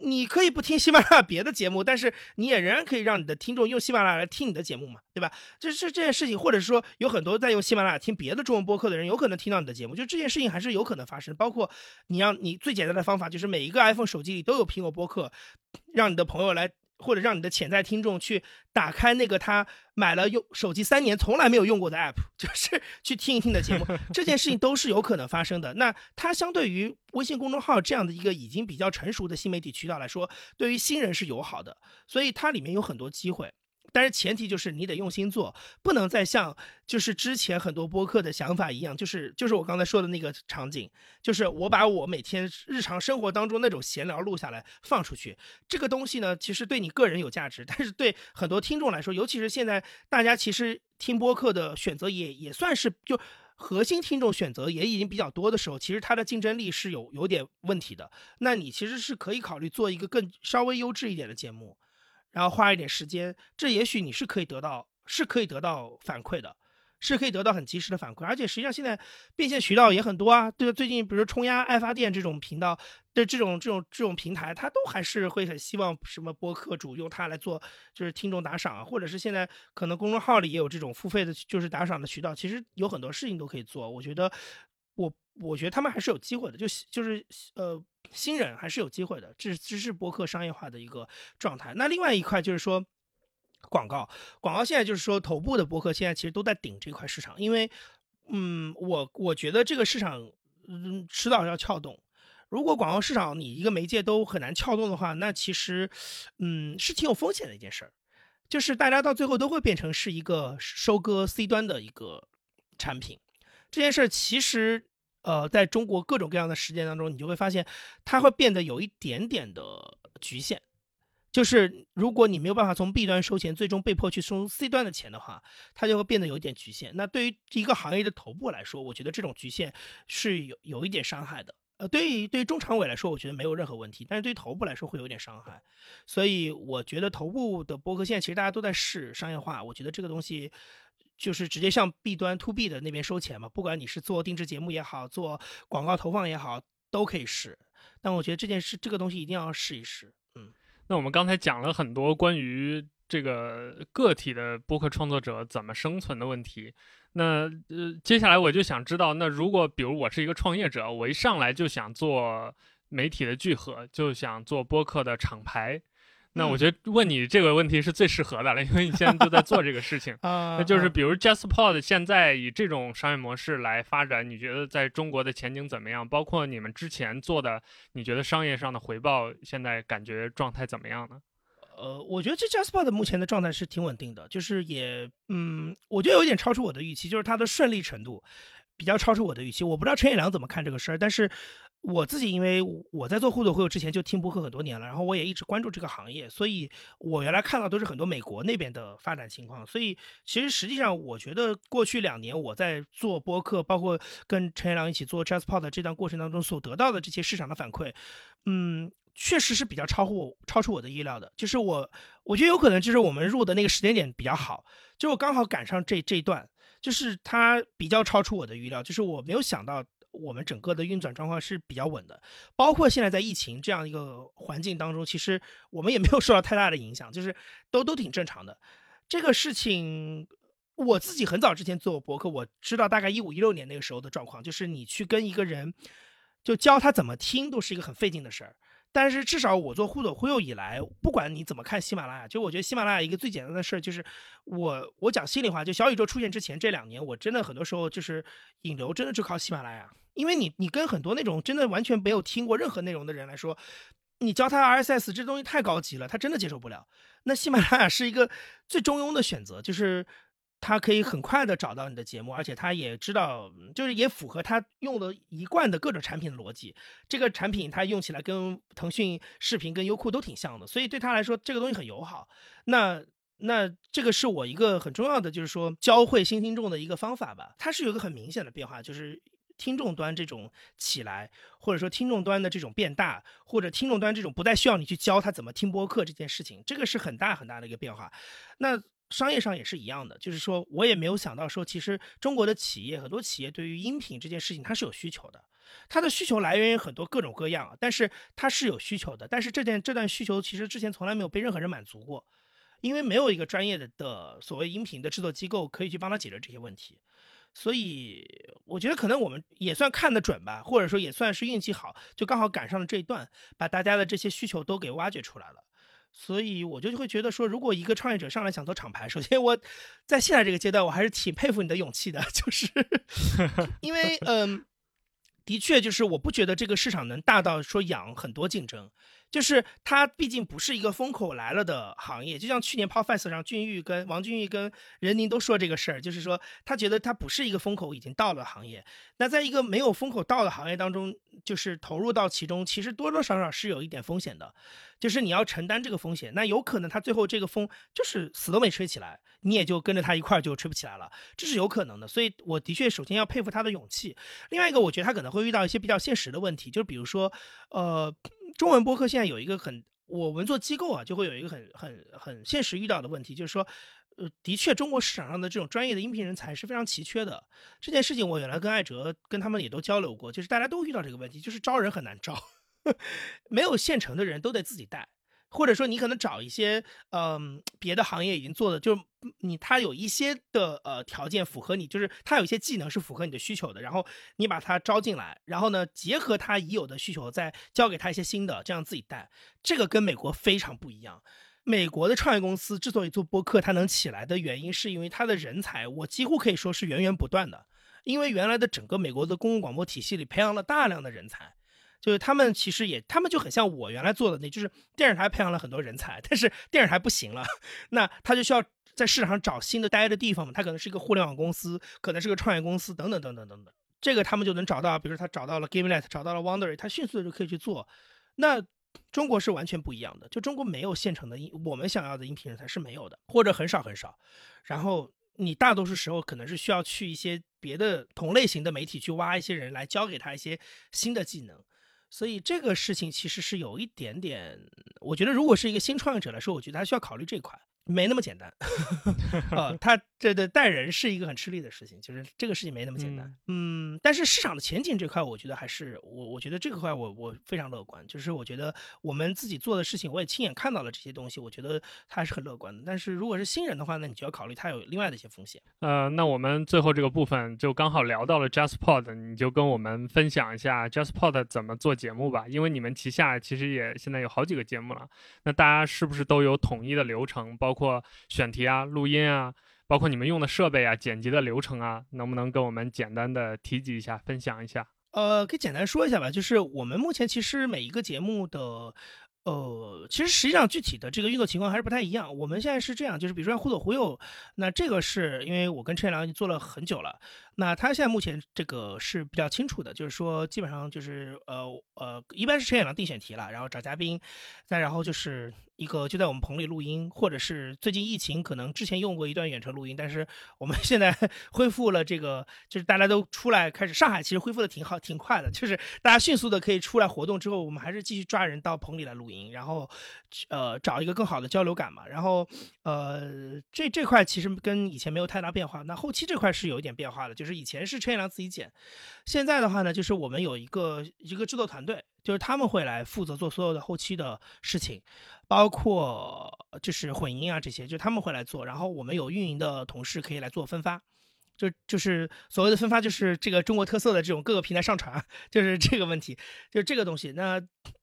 你可以不听喜马拉雅别的节目，但是你也仍然可以让你的听众用喜马拉雅来听你的节目嘛，对吧？这是这件事情，或者说有很多在用喜马拉雅听别的中文播客的人，有可能听到你的节目，就这件事情还是有可能发生。包括你让你最简单的方法，就是每一个 iPhone 手机里都有苹果播客，让你的朋友来。或者让你的潜在听众去打开那个他买了用手机三年从来没有用过的 app，(laughs) 就是去听一听的节目，(laughs) 这件事情都是有可能发生的。那它相对于微信公众号这样的一个已经比较成熟的新媒体渠道来说，对于新人是友好的，所以它里面有很多机会。但是前提就是你得用心做，不能再像就是之前很多播客的想法一样，就是就是我刚才说的那个场景，就是我把我每天日常生活当中那种闲聊录下来放出去，这个东西呢，其实对你个人有价值，但是对很多听众来说，尤其是现在大家其实听播客的选择也也算是就核心听众选择也已经比较多的时候，其实它的竞争力是有有点问题的。那你其实是可以考虑做一个更稍微优质一点的节目，然后花一点时间，这也许你是可以得到是可以得到反馈的。是可以得到很及时的反馈，而且实际上现在变现渠道也很多啊。对，最近比如冲压、爱发电这种频道的这种这种这种平台，它都还是会很希望什么播客主用它来做，就是听众打赏啊，或者是现在可能公众号里也有这种付费的，就是打赏的渠道。其实有很多事情都可以做。我觉得，我我觉得他们还是有机会的，就就是呃新人还是有机会的，这这是播客商业化的一个状态。那另外一块就是说。广告，广告现在就是说，头部的博客现在其实都在顶这块市场，因为，嗯，我我觉得这个市场，嗯，迟早要撬动。如果广告市场你一个媒介都很难撬动的话，那其实，嗯，是挺有风险的一件事儿，就是大家到最后都会变成是一个收割 C 端的一个产品。这件事其实，呃，在中国各种各样的实践当中，你就会发现，它会变得有一点点的局限。就是如果你没有办法从 B 端收钱，最终被迫去收 C 端的钱的话，它就会变得有一点局限。那对于一个行业的头部来说，我觉得这种局限是有有一点伤害的。呃，对于对于中长尾来说，我觉得没有任何问题，但是对于头部来说会有点伤害。所以我觉得头部的播客现在其实大家都在试商业化，我觉得这个东西就是直接向 B 端 To B 的那边收钱嘛，不管你是做定制节目也好，做广告投放也好，都可以试。但我觉得这件事这个东西一定要试一试。嗯那我们刚才讲了很多关于这个个体的播客创作者怎么生存的问题。那呃，接下来我就想知道，那如果比如我是一个创业者，我一上来就想做媒体的聚合，就想做播客的厂牌。那我觉得问你这个问题是最适合的了，因为你现在就在做这个事情。(laughs) 那就是比如 JustPod 现在以这种商业模式来发展，你觉得在中国的前景怎么样？包括你们之前做的，你觉得商业上的回报现在感觉状态怎么样呢？呃，我觉得这 JustPod 目前的状态是挺稳定的，就是也嗯，我觉得有点超出我的预期，就是它的顺利程度比较超出我的预期。我不知道陈彦良怎么看这个事儿，但是。我自己因为我在做互动会友之前就听播客很多年了，然后我也一直关注这个行业，所以我原来看到都是很多美国那边的发展情况。所以其实实际上，我觉得过去两年我在做播客，包括跟陈彦良一起做 JustPod 这段过程当中所得到的这些市场的反馈，嗯，确实是比较超乎我超出我的意料的。就是我我觉得有可能就是我们入的那个时间点比较好，就我刚好赶上这这一段，就是它比较超出我的预料，就是我没有想到。我们整个的运转状况是比较稳的，包括现在在疫情这样一个环境当中，其实我们也没有受到太大的影响，就是都都挺正常的。这个事情我自己很早之前做博客，我知道大概一五一六年那个时候的状况，就是你去跟一个人就教他怎么听，都是一个很费劲的事儿。但是至少我做互抖忽悠以来，不管你怎么看喜马拉雅，就我觉得喜马拉雅一个最简单的事儿就是，我我讲心里话，就小宇宙出现之前这两年，我真的很多时候就是引流真的就靠喜马拉雅，因为你你跟很多那种真的完全没有听过任何内容的人来说，你教他 RSS 这东西太高级了，他真的接受不了。那喜马拉雅是一个最中庸的选择，就是。他可以很快的找到你的节目，而且他也知道，就是也符合他用的一贯的各种产品的逻辑。这个产品他用起来跟腾讯视频、跟优酷都挺像的，所以对他来说这个东西很友好。那那这个是我一个很重要的，就是说教会新听众的一个方法吧。它是有一个很明显的变化，就是听众端这种起来，或者说听众端的这种变大，或者听众端这种不再需要你去教他怎么听播客这件事情，这个是很大很大的一个变化。那。商业上也是一样的，就是说我也没有想到说，其实中国的企业很多企业对于音频这件事情它是有需求的，它的需求来源于很多各种各样，但是它是有需求的，但是这件这段需求其实之前从来没有被任何人满足过，因为没有一个专业的的所谓音频的制作机构可以去帮他解决这些问题，所以我觉得可能我们也算看得准吧，或者说也算是运气好，就刚好赶上了这一段，把大家的这些需求都给挖掘出来了。所以我就会觉得说，如果一个创业者上来想做厂牌，首先我在现在这个阶段，我还是挺佩服你的勇气的，(laughs) 就是 (laughs) 因为嗯，的确就是我不觉得这个市场能大到说养很多竞争，就是它毕竟不是一个风口来了的行业，就像去年 Podcast 上俊玉跟王俊玉跟任宁都说这个事儿，就是说他觉得它不是一个风口已经到了行业。那在一个没有风口到的行业当中，就是投入到其中，其实多多少少是有一点风险的，就是你要承担这个风险。那有可能他最后这个风就是死都没吹起来，你也就跟着他一块儿就吹不起来了，这是有可能的。所以我的确首先要佩服他的勇气。另外一个，我觉得他可能会遇到一些比较现实的问题，就是比如说，呃。中文播客现在有一个很，我们做机构啊，就会有一个很很很现实遇到的问题，就是说，呃，的确，中国市场上的这种专业的音频人才是非常奇缺的。这件事情我原来跟艾哲跟他们也都交流过，就是大家都遇到这个问题，就是招人很难招，(laughs) 没有现成的人都得自己带。或者说你可能找一些嗯别的行业已经做的，就是你他有一些的呃条件符合你，就是他有一些技能是符合你的需求的，然后你把他招进来，然后呢结合他已有的需求，再教给他一些新的，这样自己带，这个跟美国非常不一样。美国的创业公司之所以做播客它能起来的原因，是因为它的人才，我几乎可以说是源源不断的，因为原来的整个美国的公共广播体系里培养了大量的人才。就是他们其实也，他们就很像我原来做的那，就是电视台培养了很多人才，但是电视台不行了，(laughs) 那他就需要在市场上找新的待的地方嘛。他可能是一个互联网公司，可能是个创业公司，等等等等等等。这个他们就能找到，比如说他找到了 Gamelet，找到了 Wonder，他迅速的就可以去做。那中国是完全不一样的，就中国没有现成的音，我们想要的音频人才是没有的，或者很少很少。然后你大多数时候可能是需要去一些别的同类型的媒体去挖一些人来教给他一些新的技能。所以这个事情其实是有一点点，我觉得如果是一个新创业者来说，我觉得他需要考虑这一块。没那么简单，(laughs) 呃，他这的带人是一个很吃力的事情，就是这个事情没那么简单，嗯，但是市场的前景这块，我觉得还是我，我觉得这个块我我非常乐观，就是我觉得我们自己做的事情，我也亲眼看到了这些东西，我觉得他还是很乐观的。但是如果是新人的话，那你就要考虑他有另外的一些风险。呃，那我们最后这个部分就刚好聊到了 JustPod，你就跟我们分享一下 JustPod 怎么做节目吧，因为你们旗下其实也现在有好几个节目了，那大家是不是都有统一的流程，包括？包括选题啊、录音啊，包括你们用的设备啊、剪辑的流程啊，能不能跟我们简单的提及一下、分享一下？呃，可以简单说一下吧。就是我们目前其实每一个节目的，呃，其实实际上具体的这个运作情况还是不太一样。我们现在是这样，就是比如说互动忽右，那这个是因为我跟陈彦良已经做了很久了，那他现在目前这个是比较清楚的，就是说基本上就是呃呃，一般是陈彦良定选题了，然后找嘉宾，再然后就是。一个就在我们棚里录音，或者是最近疫情可能之前用过一段远程录音，但是我们 (laughs) 现在恢复了这个，就是大家都出来开始。上海其实恢复的挺好，挺快的，就是大家迅速的可以出来活动之后，我们还是继续抓人到棚里来录音，然后呃找一个更好的交流感嘛。然后呃这这块其实跟以前没有太大变化。那后期这块是有一点变化的，就是以前是陈彦良自己剪，现在的话呢，就是我们有一个一个制作团队。就是他们会来负责做所有的后期的事情，包括就是混音啊这些，就他们会来做。然后我们有运营的同事可以来做分发，就就是所谓的分发，就是这个中国特色的这种各个平台上传，(laughs) 就是这个问题，就是这个东西。那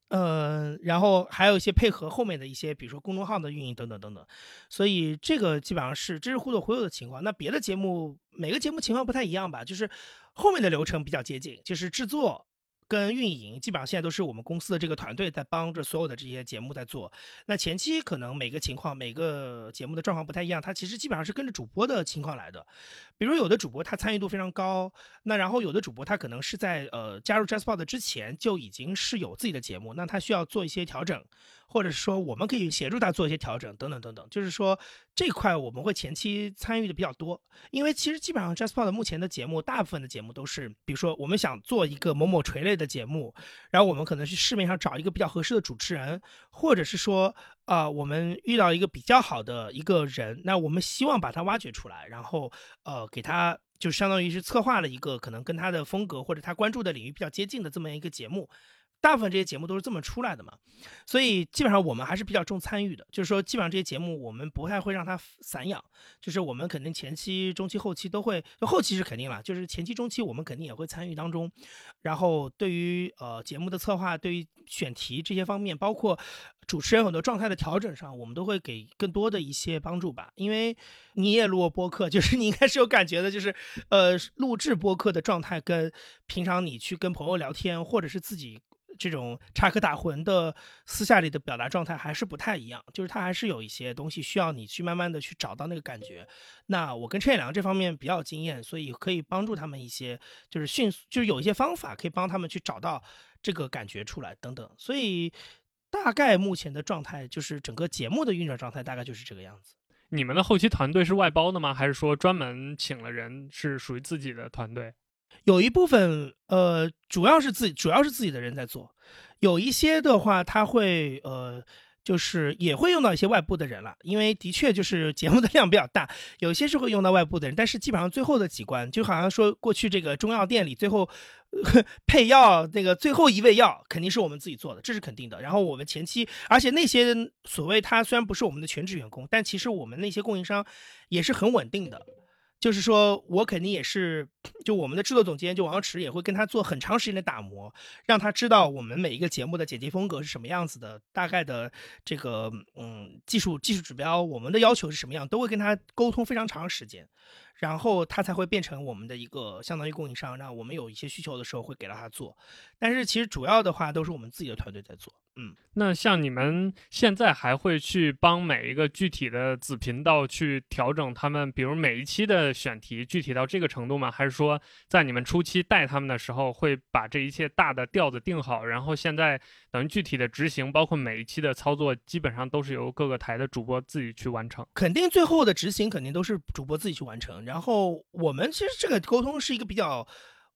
呃，然后还有一些配合后面的一些，比如说公众号的运营等等等等。所以这个基本上是这是互动忽悠的情况。那别的节目每个节目情况不太一样吧？就是后面的流程比较接近，就是制作。跟运营基本上现在都是我们公司的这个团队在帮着所有的这些节目在做。那前期可能每个情况、每个节目的状况不太一样，它其实基本上是跟着主播的情况来的。比如有的主播他参与度非常高，那然后有的主播他可能是在呃加入 JustPod 之前就已经是有自己的节目，那他需要做一些调整。或者是说，我们可以协助他做一些调整，等等等等。就是说，这块我们会前期参与的比较多，因为其实基本上 JustPod 目前的节目，大部分的节目都是，比如说我们想做一个某某垂类的节目，然后我们可能去市面上找一个比较合适的主持人，或者是说，啊，我们遇到一个比较好的一个人，那我们希望把他挖掘出来，然后，呃，给他就相当于是策划了一个可能跟他的风格或者他关注的领域比较接近的这么一个节目。大部分这些节目都是这么出来的嘛，所以基本上我们还是比较重参与的，就是说基本上这些节目我们不太会让它散养，就是我们肯定前期、中期、后期都会，就后期是肯定了，就是前期、中期我们肯定也会参与当中。然后对于呃节目的策划、对于选题这些方面，包括主持人很多状态的调整上，我们都会给更多的一些帮助吧。因为你也录过播客，(laughs) 就是你应该是有感觉的，就是呃录制播客的状态跟平常你去跟朋友聊天或者是自己。这种插科打诨的私下里的表达状态还是不太一样，就是他还是有一些东西需要你去慢慢的去找到那个感觉。那我跟陈彦良这方面比较有经验，所以可以帮助他们一些，就是迅速，就是有一些方法可以帮他们去找到这个感觉出来等等。所以大概目前的状态就是整个节目的运转状态大概就是这个样子。你们的后期团队是外包的吗？还是说专门请了人是属于自己的团队？有一部分呃，主要是自己，主要是自己的人在做。有一些的话，他会呃，就是也会用到一些外部的人了，因为的确就是节目的量比较大，有些是会用到外部的人。但是基本上最后的几关，就好像说过去这个中药店里最后配药那个最后一味药，肯定是我们自己做的，这是肯定的。然后我们前期，而且那些所谓他虽然不是我们的全职员工，但其实我们那些供应商也是很稳定的。就是说，我肯定也是，就我们的制作总监就王池也会跟他做很长时间的打磨，让他知道我们每一个节目的剪辑风格是什么样子的，大概的这个嗯技术技术指标，我们的要求是什么样，都会跟他沟通非常长时间。然后他才会变成我们的一个相当于供应商，让我们有一些需求的时候会给到他做。但是其实主要的话都是我们自己的团队在做。嗯，那像你们现在还会去帮每一个具体的子频道去调整他们，比如每一期的选题具体到这个程度吗？还是说在你们初期带他们的时候会把这一切大的调子定好，然后现在等于具体的执行，包括每一期的操作，基本上都是由各个台的主播自己去完成？肯定最后的执行肯定都是主播自己去完成。然后我们其实这个沟通是一个比较，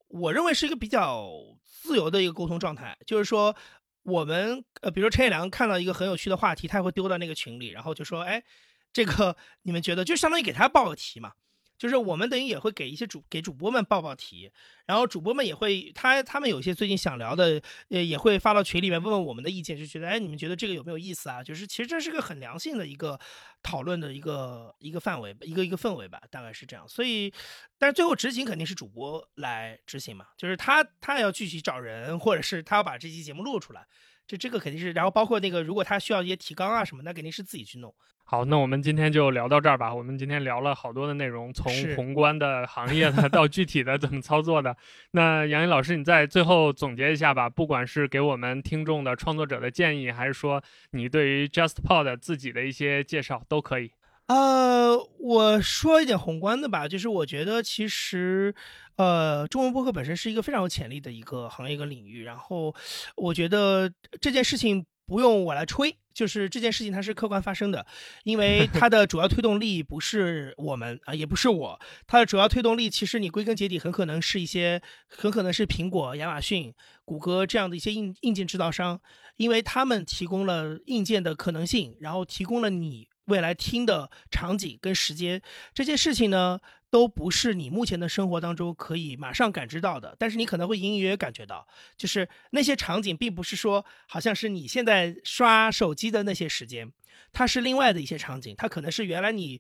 我认为是一个比较自由的一个沟通状态。就是说，我们呃，比如说陈彦良看到一个很有趣的话题，他会丢到那个群里，然后就说：“哎，这个你们觉得？”就相当于给他报个题嘛。就是我们等于也会给一些主给主播们报报题，然后主播们也会他他们有些最近想聊的，呃也会发到群里面问问我们的意见，就觉得哎你们觉得这个有没有意思啊？就是其实这是个很良性的一个讨论的一个一个范围，一个一个氛围吧，大概是这样。所以，但是最后执行肯定是主播来执行嘛，就是他他要具体找人，或者是他要把这期节目录出来，这这个肯定是，然后包括那个如果他需要一些提纲啊什么，那肯定是自己去弄。好，那我们今天就聊到这儿吧。我们今天聊了好多的内容，从宏观的行业的 (laughs) 到具体的怎么操作的。那杨毅老师，你在最后总结一下吧。不管是给我们听众的创作者的建议，还是说你对于 JustPod 自己的一些介绍，都可以。呃，我说一点宏观的吧，就是我觉得其实，呃，中文播客本身是一个非常有潜力的一个行业一个领域。然后，我觉得这件事情。不用我来吹，就是这件事情它是客观发生的，因为 (laughs) 它的主要推动力不是我们啊，也不是我，它的主要推动力其实你归根结底很可能是一些，很可能是苹果、亚马逊、谷歌这样的一些硬硬件制造商，因为他们提供了硬件的可能性，然后提供了你未来听的场景跟时间，这件事情呢。都不是你目前的生活当中可以马上感知到的，但是你可能会隐隐约约感觉到，就是那些场景，并不是说好像是你现在刷手机的那些时间，它是另外的一些场景，它可能是原来你。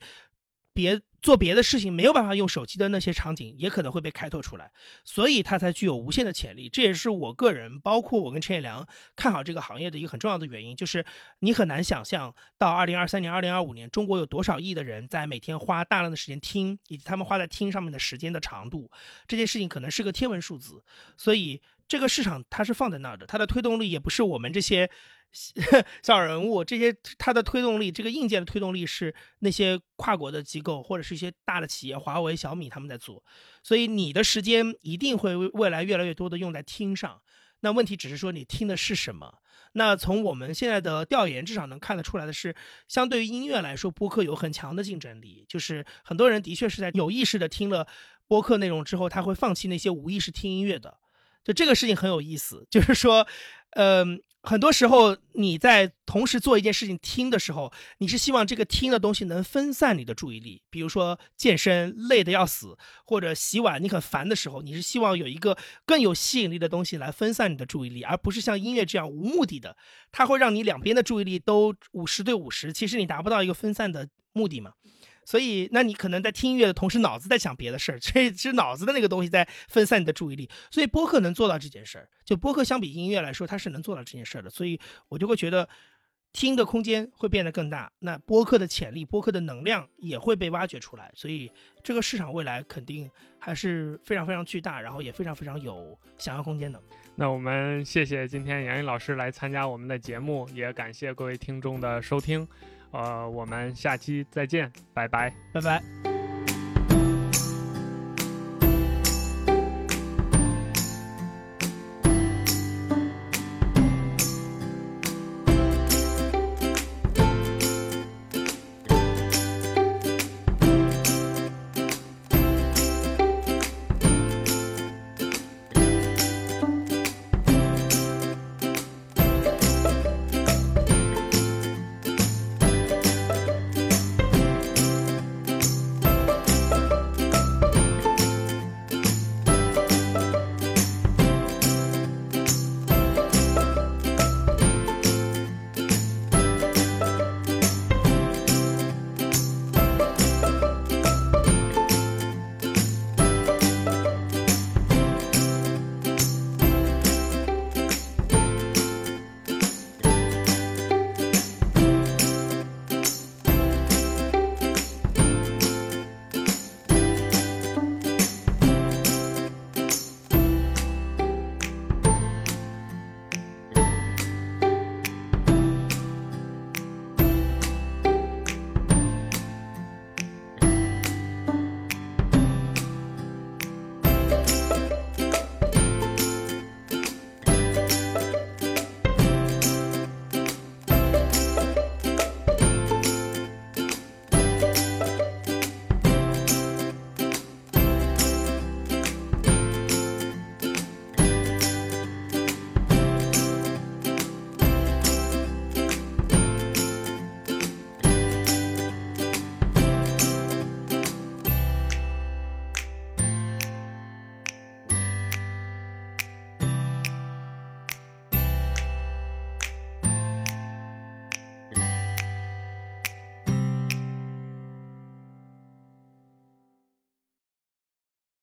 别做别的事情没有办法用手机的那些场景，也可能会被开拓出来，所以它才具有无限的潜力。这也是我个人，包括我跟陈彦良看好这个行业的一个很重要的原因，就是你很难想象到二零二三年、二零二五年，中国有多少亿的人在每天花大量的时间听，以及他们花在听上面的时间的长度，这件事情可能是个天文数字。所以这个市场它是放在那儿的，它的推动力也不是我们这些。小 (laughs) 人物这些，它的推动力，这个硬件的推动力是那些跨国的机构或者是一些大的企业，华为、小米他们在做，所以你的时间一定会未来越来越多的用在听上。那问题只是说你听的是什么？那从我们现在的调研，至少能看得出来的是，相对于音乐来说，播客有很强的竞争力。就是很多人的确是在有意识的听了播客内容之后，他会放弃那些无意识听音乐的。就这个事情很有意思，就是说，嗯。很多时候，你在同时做一件事情听的时候，你是希望这个听的东西能分散你的注意力。比如说健身累得要死，或者洗碗你很烦的时候，你是希望有一个更有吸引力的东西来分散你的注意力，而不是像音乐这样无目的的，它会让你两边的注意力都五十对五十，其实你达不到一个分散的目的嘛。所以，那你可能在听音乐的同时，脑子在想别的事儿，这是脑子的那个东西在分散你的注意力。所以，播客能做到这件事儿，就播客相比音乐来说，它是能做到这件事儿的。所以我就会觉得，听的空间会变得更大，那播客的潜力、播客的能量也会被挖掘出来，所以这个市场未来肯定还是非常非常巨大，然后也非常非常有想象空间的。那我们谢谢今天杨毅老师来参加我们的节目，也感谢各位听众的收听，呃，我们下期再见，拜拜，拜拜。